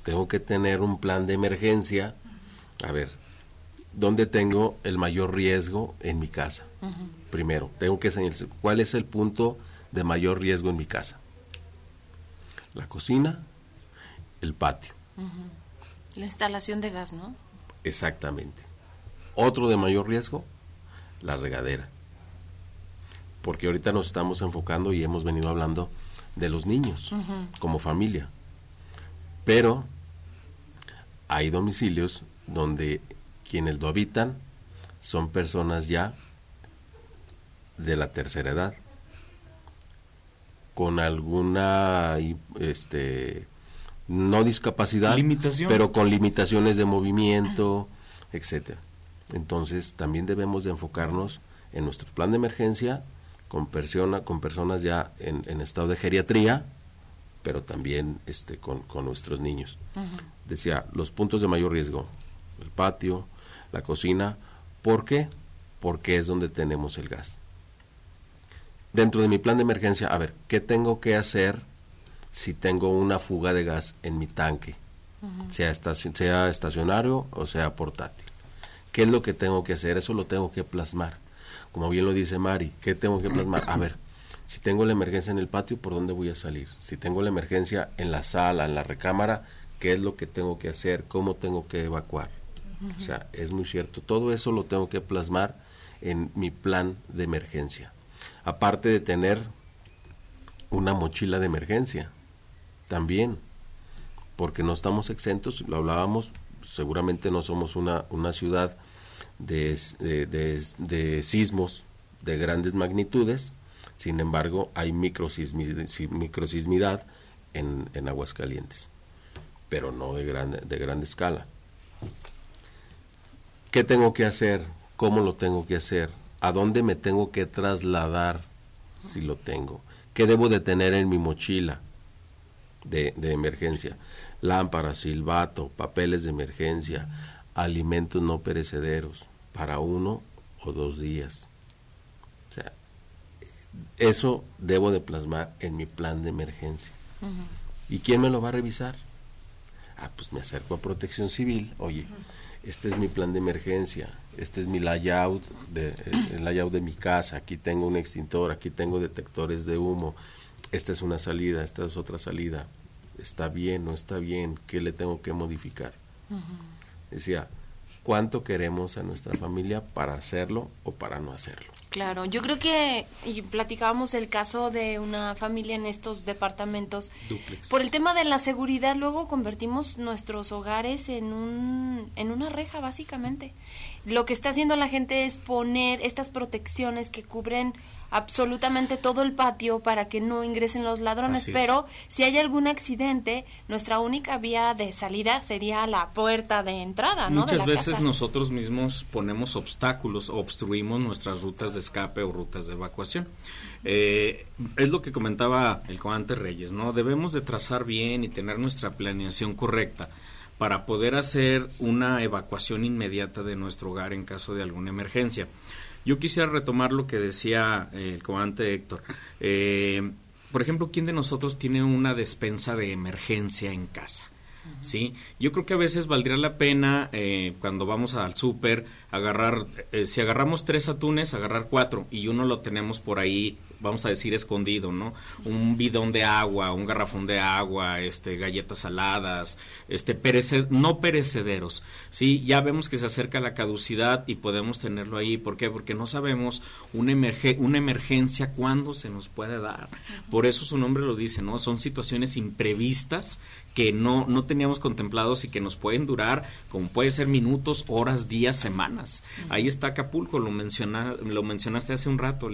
tengo que tener un plan de emergencia. A ver, ¿dónde tengo el mayor riesgo en mi casa? Primero, tengo que señalar cuál es el punto de mayor riesgo en mi casa. La cocina, el patio. La instalación de gas, ¿no? Exactamente. Otro de mayor riesgo, la regadera. Porque ahorita nos estamos enfocando y hemos venido hablando de los niños como familia. Pero hay domicilios donde quienes lo habitan son personas ya de la tercera edad con alguna este no discapacidad pero con limitaciones de movimiento etcétera. Entonces también debemos de enfocarnos en nuestro plan de emergencia con persona con personas ya en, estado de geriatría pero también este con, nuestros niños. Decía los puntos de mayor riesgo el patio la cocina ¿por qué? porque es donde tenemos el gas dentro de mi plan de emergencia, a ver, ¿qué tengo que hacer si tengo una fuga de gas en mi tanque? sea, sea estacionario o sea portátil. ¿Qué es lo que tengo que hacer? Eso lo tengo que plasmar. Como bien lo dice Mari, ¿qué tengo que plasmar? A ver, si tengo la emergencia en el patio, ¿por dónde voy a salir? Si tengo la emergencia en la sala, en la recámara, ¿qué es lo que tengo que hacer? ¿Cómo tengo que evacuar? O sea, es muy cierto. Todo eso lo tengo que plasmar en mi plan de emergencia. Aparte de tener una mochila de emergencia, también, porque no estamos exentos, lo hablábamos, seguramente no somos una, una ciudad de, de, sismos de grandes magnitudes, sin embargo hay microsismidad en, en Aguascalientes, pero no de gran, de gran escala. ¿Qué tengo que hacer? ¿Cómo lo tengo que hacer? ¿A dónde me tengo que trasladar si lo tengo? ¿Qué debo de tener en mi mochila de, de emergencia? Lámparas, silbato, papeles de emergencia, alimentos no perecederos, para uno o dos días. O sea, eso debo de plasmar en mi plan de emergencia. ¿Y quién me lo va a revisar? Ah, pues me acerco a Protección Civil. Oye, este es mi plan de emergencia, este es mi layout, de, el layout de mi casa, aquí tengo un extintor, aquí tengo detectores de humo, esta es una salida, esta es otra salida. ¿Está bien? ¿No está bien? ¿Qué le tengo que modificar? Decía, cuánto queremos a nuestra familia para hacerlo o para no hacerlo. Claro, yo creo que y platicábamos el caso de una familia en estos departamentos. Por el tema de la seguridad, luego convertimos nuestros hogares en un en una reja básicamente. Lo que está haciendo la gente es poner estas protecciones que cubren absolutamente todo el patio para que no ingresen los ladrones, pero si hay algún accidente, nuestra única vía de salida sería la puerta de entrada, ¿no? Muchas veces nosotros mismos ponemos obstáculos, obstruimos nuestras rutas de escape o rutas de evacuación. Eh, es lo que comentaba el comandante Reyes, ¿no? Debemos de trazar bien y tener nuestra planeación correcta para poder hacer una evacuación inmediata de nuestro hogar en caso de alguna emergencia. Yo quisiera retomar lo que decía eh, el comandante Héctor. Eh, por ejemplo, ¿quién de nosotros tiene una despensa de emergencia en casa? ¿sí? Yo creo que a veces valdría la pena eh, cuando vamos al súper agarrar, si agarramos tres atunes, agarrar cuatro y uno lo tenemos por ahí vamos a decir escondido, ¿no? Un bidón de agua, un garrafón de agua, este galletas saladas, este no perecederos. Sí, ya vemos que se acerca la caducidad y podemos tenerlo ahí, ¿por qué? Porque no sabemos una una emergencia cuándo se nos puede dar. Por eso su nombre lo dice, ¿no? Son situaciones imprevistas que no, no teníamos contemplados y que nos pueden durar, como puede ser minutos, horas, días, semanas. Ahí está Acapulco, lo, menciona, lo mencionaste hace un rato,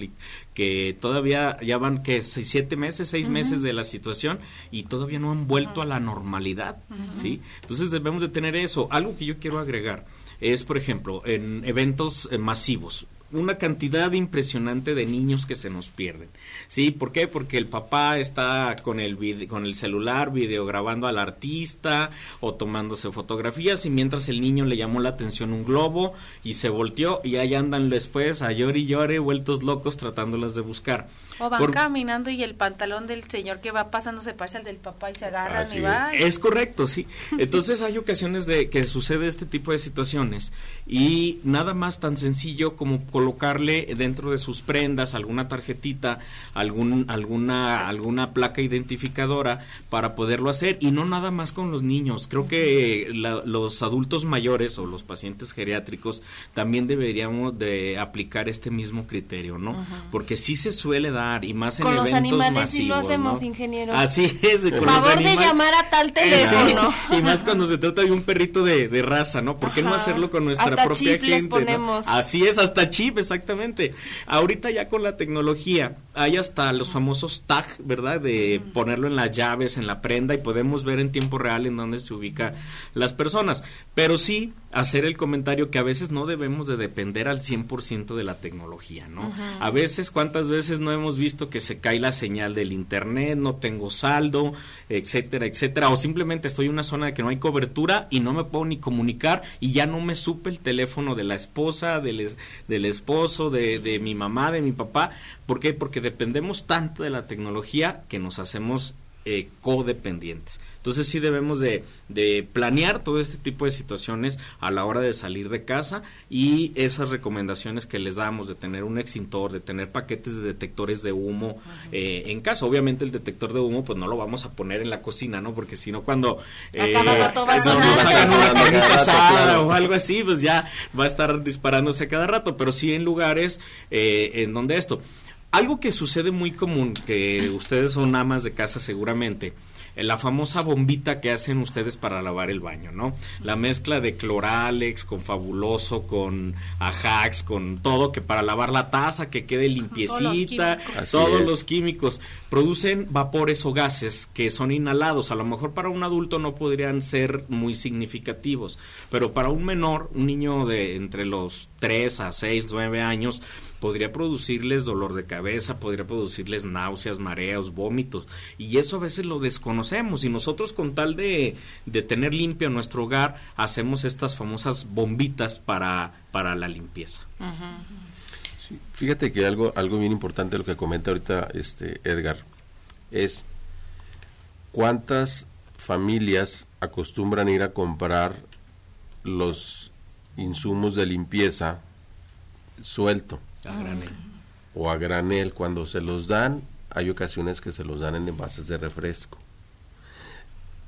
que todavía ya van que seis, siete meses, seis meses de la situación y todavía no han vuelto a la normalidad, ¿sí? Entonces debemos de tener eso. Algo que yo quiero agregar es, por ejemplo, en eventos eh, masivos, una cantidad impresionante de niños que se nos pierden. ¿Sí? ¿Por qué? Porque el papá está con el, con el celular videograbando al artista o tomándose fotografías y mientras el niño le llamó la atención un globo y se volteó y ahí andan después a llore y llore, vueltos locos tratándolas de buscar. O van caminando y el pantalón del señor que va pasando se parece al del papá y se agarran y va. Es. correcto, sí. Entonces hay ocasiones de que sucede este tipo de situaciones y nada más tan sencillo como colocarle dentro de sus prendas alguna tarjetita, algún alguna alguna placa identificadora para poderlo hacer y no nada más con los niños. Creo que los adultos mayores o los pacientes geriátricos también deberíamos de aplicar este mismo criterio, ¿no? Porque sí se suele dar y más en con los animales sí lo hacemos, ingeniero. Así es. Por favor de llamar a tal teléfono. y más cuando se trata de un perrito de, de raza, ¿no? ¿Por qué no hacerlo con nuestra hasta propia gente? Así es, hasta chip, exactamente. Ahorita ya con la tecnología hay hasta los famosos tag, ¿verdad? De ponerlo en las llaves, en la prenda y podemos ver en tiempo real en dónde se ubica las personas. Pero sí hacer el comentario que a veces no debemos de depender al 100% de la tecnología, ¿no? A veces, ¿cuántas veces no hemos visto que se cae la señal del internet, no tengo saldo, etcétera, etcétera, o simplemente estoy en una zona de que no hay cobertura y no me puedo ni comunicar y ya no me supe el teléfono de la esposa, del, del esposo, de, de mi mamá, de mi papá. ¿Por qué? Porque dependemos tanto de la tecnología que nos hacemos eh, codependientes. Entonces sí debemos de, de, planear todo este tipo de situaciones a la hora de salir de casa y esas recomendaciones que les damos de tener un extintor, de tener paquetes de detectores de humo eh, en casa. Obviamente el detector de humo pues no lo vamos a poner en la cocina, ¿no? Porque si no cuando eh, nos, hagan una carnita asada o algo así, pues ya va a estar disparándose cada rato. Pero sí en lugares eh, en donde esto. Algo que sucede muy común, que ustedes son amas de casa seguramente, la famosa bombita que hacen ustedes para lavar el baño, ¿no? La mezcla de cloralex con fabuloso, con ajax, con todo, que para lavar la taza, que quede limpiecita, todos, los, químicos. Producen vapores o gases que son inhalados. A lo mejor para un adulto no podrían ser muy significativos, pero para un menor, un niño de entre los 3 a 6, 9 años, podría producirles dolor de cabeza, podría producirles náuseas, mareos, vómitos. Y eso a veces lo desconocemos. Y nosotros con tal de, de tener limpio nuestro hogar, hacemos estas famosas bombitas para, para la limpieza. Fíjate que algo, algo bien importante lo que comenta ahorita este Edgar es cuántas familias acostumbran ir a comprar los insumos de limpieza suelto. A granel. O a granel. Cuando se los dan, hay ocasiones que se los dan en envases de refresco.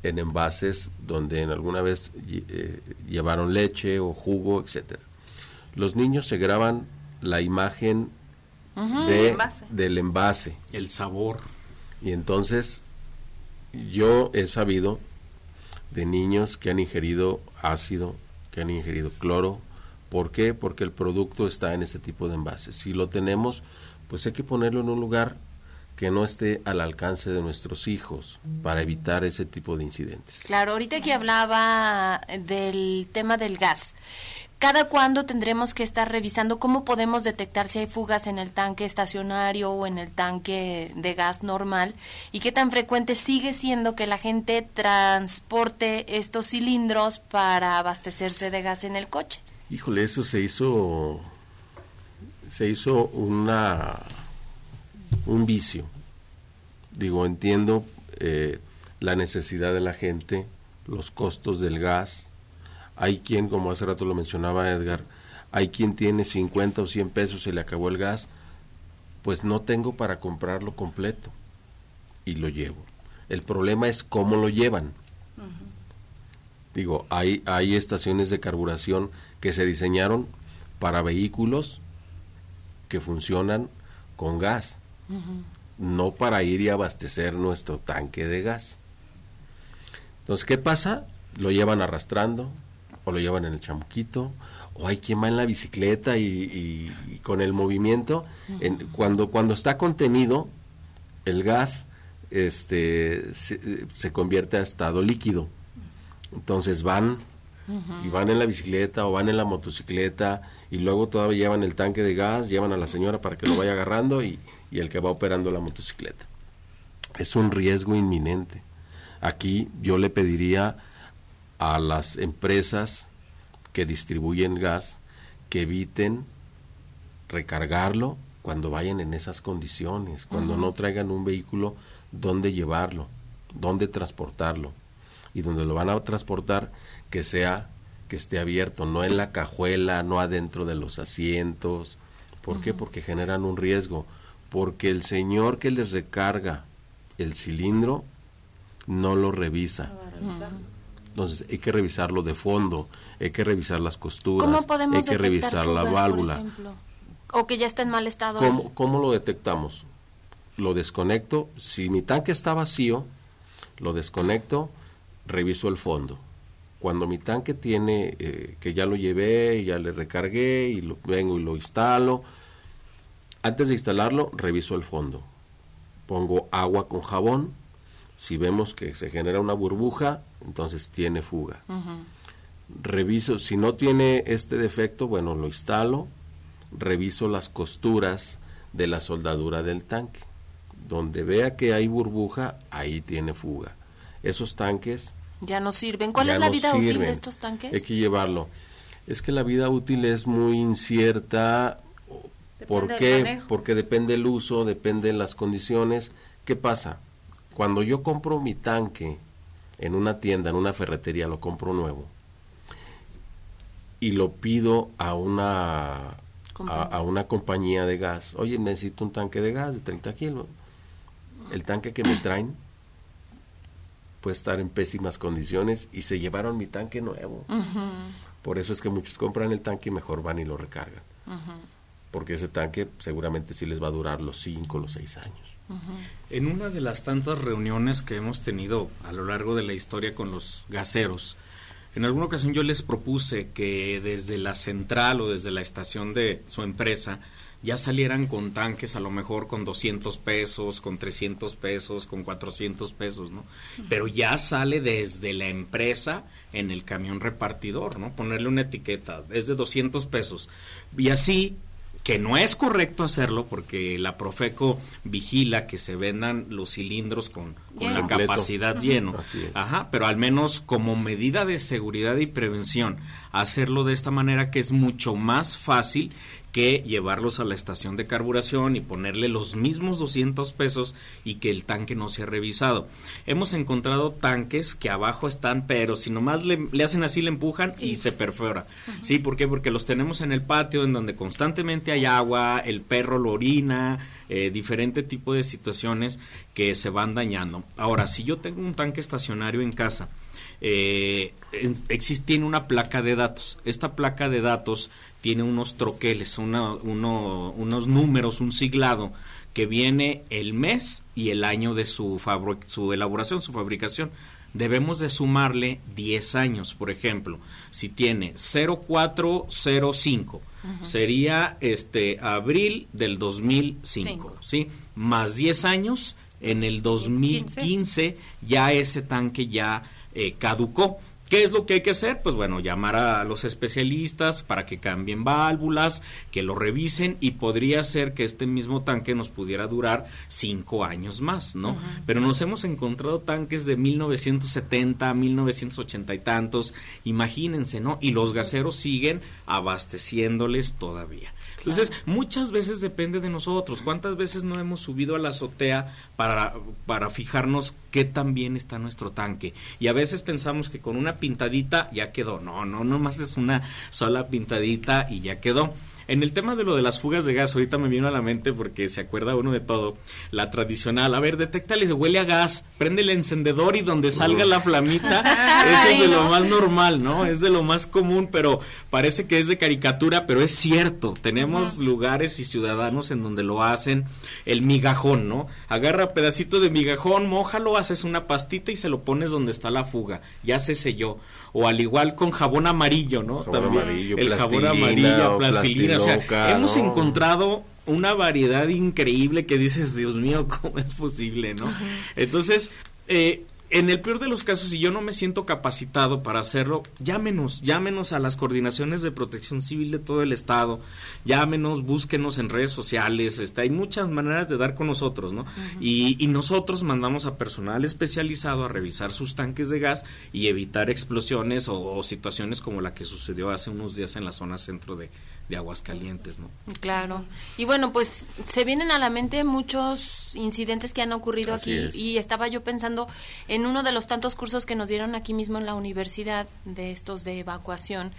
En envases donde en alguna vez eh, llevaron leche o jugo, etcétera. Los niños se graban la imagen de, del envase. El sabor. Y entonces yo he sabido de niños que han ingerido ácido, que han ingerido cloro, ¿Por qué? Porque el producto está en ese tipo de envases. Si lo tenemos, pues hay que ponerlo en un lugar que no esté al alcance de nuestros hijos para evitar ese tipo de incidentes. Claro, ahorita que hablaba del tema del gas, ¿cada cuándo tendremos que estar revisando cómo podemos detectar si hay fugas en el tanque estacionario o en el tanque de gas normal? ¿Y qué tan frecuente sigue siendo que la gente transporte estos cilindros para abastecerse de gas en el coche? Híjole, eso se hizo, se hizo una, un vicio. Digo, entiendo eh, la necesidad de la gente, los costos del gas. Hay quien, como hace rato lo mencionaba Edgar, hay quien tiene 50 o 100 pesos y le acabó el gas, pues no tengo para comprarlo completo y lo llevo. El problema es cómo lo llevan. Digo, hay, hay estaciones de carburación que se diseñaron para vehículos que funcionan con gas, no para ir y abastecer nuestro tanque de gas. Entonces, ¿qué pasa? Lo llevan arrastrando, o lo llevan en el chamuquito, o hay quien va en la bicicleta y, con el movimiento, en, cuando, cuando está contenido, el gas este, se, se convierte a estado líquido. Entonces van y van en la bicicleta o van en la motocicleta y luego todavía llevan el tanque de gas, llevan a la señora para que lo vaya agarrando y, y el que va operando la motocicleta. Es un riesgo inminente. Aquí yo le pediría a las empresas que distribuyen gas que eviten recargarlo cuando vayan en esas condiciones, cuando no traigan un vehículo donde llevarlo, donde transportarlo y donde lo van a transportar que sea que esté abierto, no en la cajuela, no adentro de los asientos. ¿Por qué? Porque generan un riesgo. Porque el señor que les recarga el cilindro no lo revisa. Entonces hay que revisarlo de fondo, hay que revisar las costuras, hay que revisar la válvula. o que ya está en mal estado. ¿Cómo, ¿Cómo lo detectamos? Lo desconecto, si mi tanque está vacío, lo desconecto, reviso el fondo cuando mi tanque tiene, eh, que ya lo llevé, ya le recargué y lo, vengo y lo instalo, antes de instalarlo reviso el fondo. Pongo agua con jabón. Si vemos que se genera una burbuja, entonces tiene fuga. Reviso, si no tiene este defecto, bueno, lo instalo. Reviso las costuras de la soldadura del tanque. Donde vea que hay burbuja, ahí tiene fuga. Esos tanques ya no sirven. ¿Cuál es la vida útil de estos tanques? Hay que llevarlo. Es que la vida útil es muy incierta. ¿Por qué? Porque depende el uso, depende las condiciones. ¿Qué pasa? Cuando yo compro mi tanque en una tienda, en una ferretería, lo compro nuevo y lo pido a una a, a una compañía de gas. Oye, necesito un tanque de gas de 30 kilos. El tanque que me traen puede estar en pésimas condiciones y se llevaron mi tanque nuevo. Por eso es que muchos compran el tanque y mejor van y lo recargan. Porque ese tanque seguramente sí les va a durar los 5, los 6 años. En una de las tantas reuniones que hemos tenido a lo largo de la historia con los gaseros, en alguna ocasión yo les propuse que desde la central o desde la estación de su empresa ya salieran con tanques a lo mejor con 200 pesos, con 300 pesos, con 400 pesos, ¿no? Pero ya sale desde la empresa en el camión repartidor, ¿no? Ponerle una etiqueta, es de 200 pesos. Y así que no es correcto hacerlo porque la Profeco vigila que se vendan los cilindros con, con la Completo. capacidad lleno. Ajá, pero al menos como medida de seguridad y prevención, hacerlo de esta manera que es mucho más fácil que llevarlos a la estación de carburación y ponerle los mismos 200 pesos y que el tanque no sea revisado. Hemos encontrado tanques que abajo están, pero si nomás le, le hacen así, le empujan y se perfora. ¿Sí? ¿Por qué? Porque los tenemos en el patio en donde constantemente hay agua, el perro lo orina, eh, diferente tipo de situaciones que se van dañando. Ahora, si yo tengo un tanque estacionario en casa, eh, existe una placa de datos. Esta placa de datos tiene unos troqueles, una- uno- unos números, un siglado que viene el mes y el año de su, elaboración, su Debemos de sumarle 10 años, por ejemplo. Si tiene 0405, Ujú. sería este abril del 2005, ¿sí? Más 10 años, en el 2015 ya ese tanque ya eh, caducó. ¿Qué es lo que hay que hacer? Pues bueno, llamar a los especialistas para que cambien válvulas, que lo revisen y podría ser que este mismo tanque nos pudiera durar cinco años más, ¿no? Pero nos hemos encontrado tanques de 1970, 1980 y tantos, imagínense, ¿no? Y los gaseros siguen abasteciéndoles todavía. Entonces, muchas veces depende de nosotros. ¿Cuántas veces no hemos subido a la azotea para, para fijarnos qué tan bien está nuestro tanque? Y a veces pensamos que con una pintadita ya quedó. No, no, nomás es una sola pintadita y ya quedó. En el tema de lo de las fugas de gas, ahorita me vino a la mente porque se acuerda uno de todo. La tradicional, a ver, detéctale, se huele a gas, prende el encendedor y donde salga la flamita, eso es de lo más normal, ¿no? Es de lo más común, pero parece que es de caricatura, pero es cierto. Tenemos lugares y ciudadanos en donde lo hacen. El migajón, ¿no? Agarra pedacito de migajón, mójalo, haces una pastita y se lo pones donde está la fuga. Ya se selló. O al igual con jabón amarillo, ¿no? Jabón amarillo, el jabón plastilina amarillo, o plastilina. O sea, hemos ¿no? encontrado una variedad increíble que dices, Dios mío, ¿cómo es posible, no? Entonces, eh, en el peor de los casos, si yo no me siento capacitado para hacerlo, llámenos, llámenos a las coordinaciones de protección civil de todo el estado, llámenos, búsquenos en redes sociales, este, hay muchas maneras de dar con nosotros, ¿no? y, y nosotros mandamos a personal especializado a revisar sus tanques de gas y evitar explosiones o, o situaciones como la que sucedió hace unos días en la zona centro de, de Aguascalientes, ¿no? Claro. Y bueno, pues se vienen a la mente muchos incidentes que han ocurrido Así aquí es. y estaba yo pensando en uno de los tantos cursos que nos dieron aquí mismo en la universidad de estos de evacuación.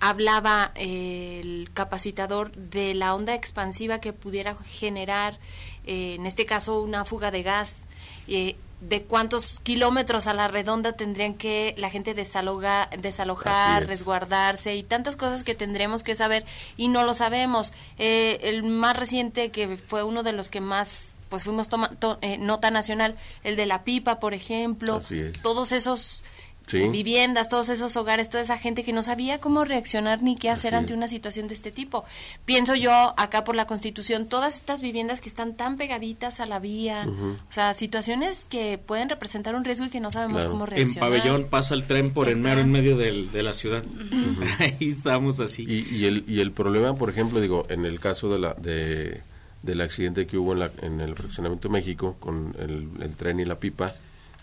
Hablaba eh, el capacitador de la onda expansiva que pudiera generar, eh, en este caso, una fuga de gas. eh, de cuántos kilómetros a la redonda tendrían que la gente desaloga, desalojar, resguardarse y tantas cosas que tendremos que saber y no lo sabemos. Eh, el más reciente que fue uno de los que más pues fuimos toma- to- eh, nota nacional, el de la pipa, por ejemplo, Así es. todos esos Sí. viviendas, todos esos hogares, toda esa gente que no sabía cómo reaccionar ni qué hacer Así ante es. una situación de este tipo. Pienso yo acá por la Constitución, todas estas viviendas que están tan pegaditas a la vía, o sea, situaciones que pueden representar un riesgo y que no sabemos cómo En reaccionar. pabellón pasa el tren por en mero en medio del- de la ciudad. Ahí estamos así. Y, y el, y el problema, por ejemplo, digo, en el caso de la, de, del accidente que hubo en, la, en el fraccionamiento de México con el, el tren y la pipa,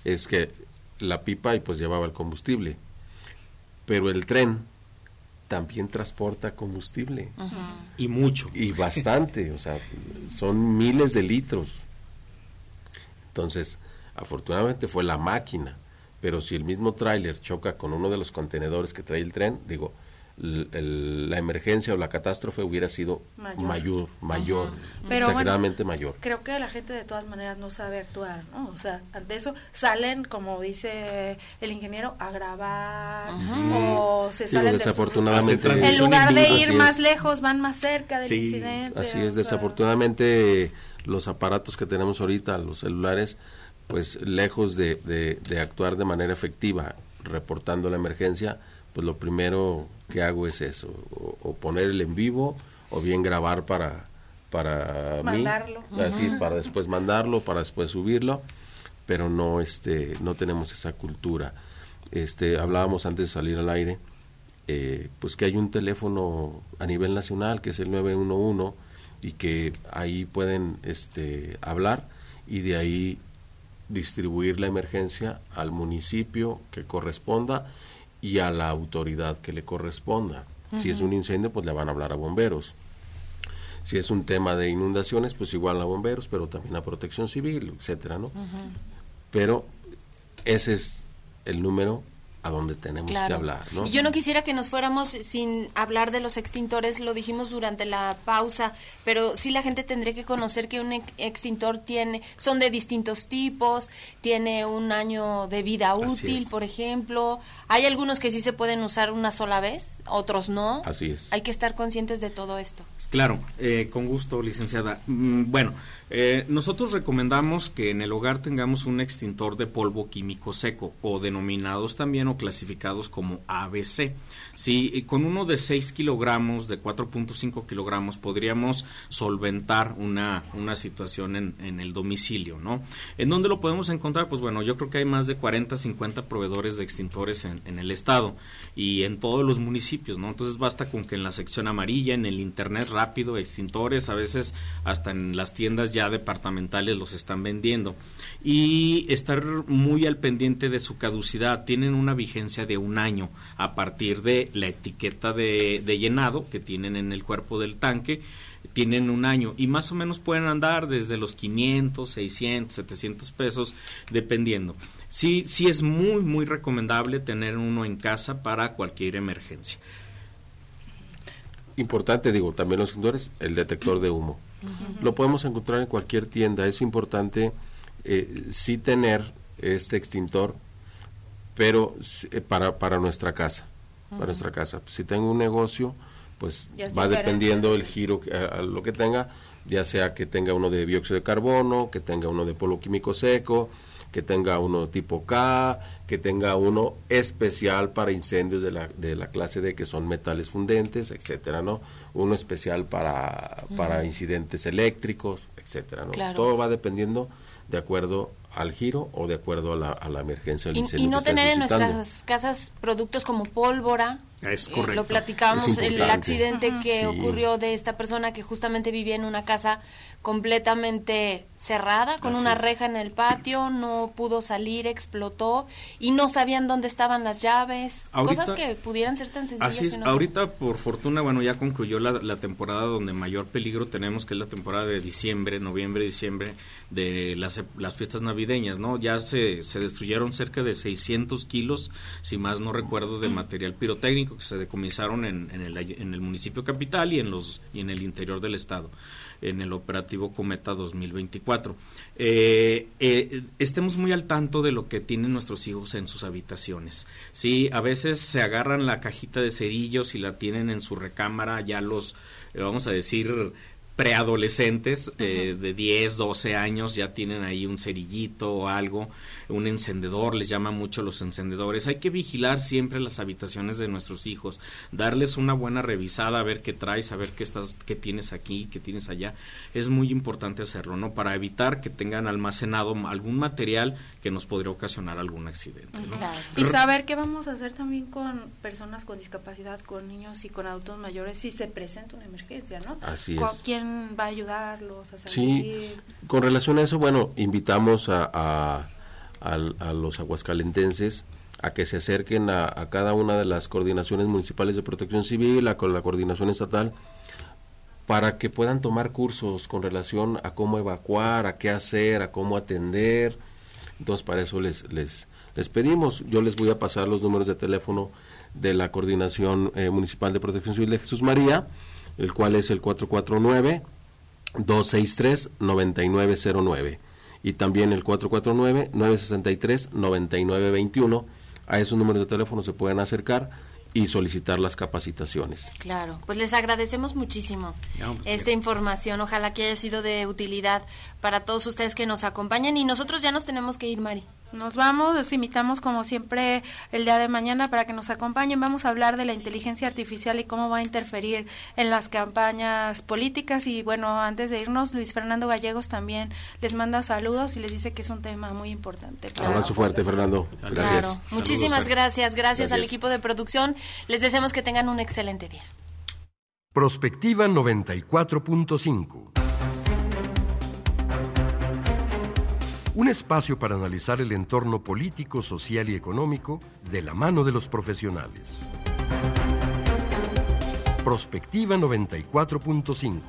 es que la pipa y pues llevaba el combustible, pero el tren también transporta combustible. Y mucho. Y bastante, o sea, son miles de litros. Entonces, Afortunadamente fue la máquina, pero si el mismo tráiler choca con uno de los contenedores que trae el tren, digo, la emergencia o la catástrofe hubiera sido mayor, mayor, exageradamente mayor. Creo que la gente de todas maneras no sabe actuar, ¿no? O sea, ante eso salen, como dice el ingeniero, a grabar o se salen desafortunadamente, En lugar de ir más lejos, van más cerca del incidente. Así es, desafortunadamente los aparatos que tenemos ahorita, los celulares, pues lejos de, de actuar de manera efectiva reportando la emergencia, pues lo primero que hago es eso, o, poner el en vivo o bien grabar para para mandarlo. mí, así es, para después mandarlo, para después subirlo, pero no este no tenemos esa cultura. Este hablábamos antes de salir al aire, eh, pues que hay un teléfono a nivel nacional que es el 911 y que ahí pueden este hablar y de ahí distribuir la emergencia al municipio que corresponda y a la autoridad que le corresponda. Si es un incendio, pues le van a hablar a bomberos. Si es un tema de inundaciones, pues igual a bomberos, pero también a protección civil, etcétera, ¿no? Pero ese es el número a donde tenemos que hablar. ¿no? yo no quisiera que nos fuéramos sin hablar de los extintores, lo dijimos durante la pausa, pero sí la gente tendría que conocer que un extintor tiene, son de distintos tipos, tiene un año de vida útil, por ejemplo. Hay algunos que sí se pueden usar una sola vez, otros no. Así es. Hay que estar conscientes de todo esto. Claro, eh, con gusto, licenciada. Mm, bueno, eh, nosotros recomendamos que en el hogar tengamos un extintor de polvo químico seco o denominados también o clasificados como ABC. Sí, con uno de 6 kilogramos, de 4.5 kilogramos, podríamos solventar una, una situación en, en, el domicilio, ¿no? ¿En dónde lo podemos encontrar? Pues bueno, yo creo que hay más de 40, 50 proveedores de extintores en, en el estado y en todos los municipios, ¿no? Entonces basta con que en la sección amarilla, en el internet rápido, extintores, a veces hasta en las tiendas ya departamentales los están vendiendo y estar muy al pendiente de su caducidad. Tienen una vigencia de un año a partir de la etiqueta de, llenado que tienen en el cuerpo del tanque tienen un año y más o menos pueden andar desde los 500, 600, 700 pesos dependiendo. Sí, sí es muy muy recomendable tener uno en casa para cualquier emergencia. Importante, digo, también los señores, el detector de humo. Lo podemos encontrar en cualquier tienda. Es importante eh, sí tener este extintor, pero eh, para, para nuestra casa. Para nuestra casa. Si tengo un negocio, pues va dependiendo el giro a, lo que tenga, ya sea que tenga uno de dióxido de carbono, que tenga uno de polo químico seco, que tenga uno tipo K, que tenga uno especial para incendios de la, de la clase D, que son metales fundentes, etcétera, ¿no? Uno especial para, para incidentes eléctricos, etcétera, ¿no? Todo va dependiendo de acuerdo al giro o de acuerdo a la, a la emergencia. y, y no tener en nuestras casas productos como pólvora, es eh, correcto. lo platicábamos, el accidente que ocurrió de esta persona que justamente vivía en una casa completamente cerrada, con una reja en el patio, no pudo salir, explotó y no sabían dónde estaban las llaves, cosas que pudieran ser tan sencillas. Ahorita, por fortuna, bueno, ya concluyó la, la, temporada donde mayor peligro tenemos, que es la temporada de diciembre, noviembre, diciembre, de las, las fiestas navideñas, ¿no? Ya se, se destruyeron cerca de 600 kilos, si más no recuerdo, de material pirotécnico que se decomisaron en, en, el, en el municipio capital y en, los, y en el interior del estado en el operativo Cometa 2024. Eh, eh, estemos muy al tanto de lo que tienen nuestros hijos en sus habitaciones. Sí, a veces se agarran la cajita de cerillos y la tienen en su recámara, ya los, eh, vamos a decir, preadolescentes eh, de 10, 12 años ya tienen ahí un cerillito o algo, un encendedor, les llama mucho los encendedores. Hay que vigilar siempre las habitaciones de nuestros hijos, darles una buena revisada, a ver qué traes, a ver qué estás, qué tienes aquí, qué tienes allá. Es muy importante hacerlo, ¿no? Para evitar que tengan almacenado algún material que nos podría ocasionar algún accidente. Y saber qué vamos a hacer también con personas con discapacidad, con niños y con adultos mayores si se presenta una emergencia, ¿no? Así es va a ayudarlos a salir? Sí, con relación a eso, bueno, invitamos a, a, los aguascalentenses a que se acerquen a, cada una de las coordinaciones municipales de protección civil, a la coordinación estatal, para que puedan tomar cursos con relación a cómo evacuar, a qué hacer, a cómo atender. Entonces, para eso les, les, les pedimos. Yo les voy a pasar los números de teléfono de la Coordinación eh, Municipal de Protección Civil de Jesús María, el cual es el 449-263-9909 y también el 449-963-9921. A esos números de teléfono se pueden acercar y solicitar las capacitaciones. Claro, pues les agradecemos muchísimo pues esta información. Ojalá que haya sido de utilidad para todos ustedes que nos acompañan y nosotros ya nos tenemos que ir, Mari. Nos vamos, les invitamos como siempre el día de mañana para que nos acompañen. Vamos a hablar de la inteligencia artificial y cómo va a interferir en las campañas políticas. Y bueno, antes de irnos, Luis Fernando Gallegos también les manda saludos y les dice que es un tema muy importante. Un abrazo fuerte, Fernando. Gracias. Muchísimas gracias. gracias. al equipo de producción. Les deseamos que tengan un excelente día. Prospectiva 94.5 Un espacio para analizar el entorno político, social y económico de la mano de los profesionales. Prospectiva 94.5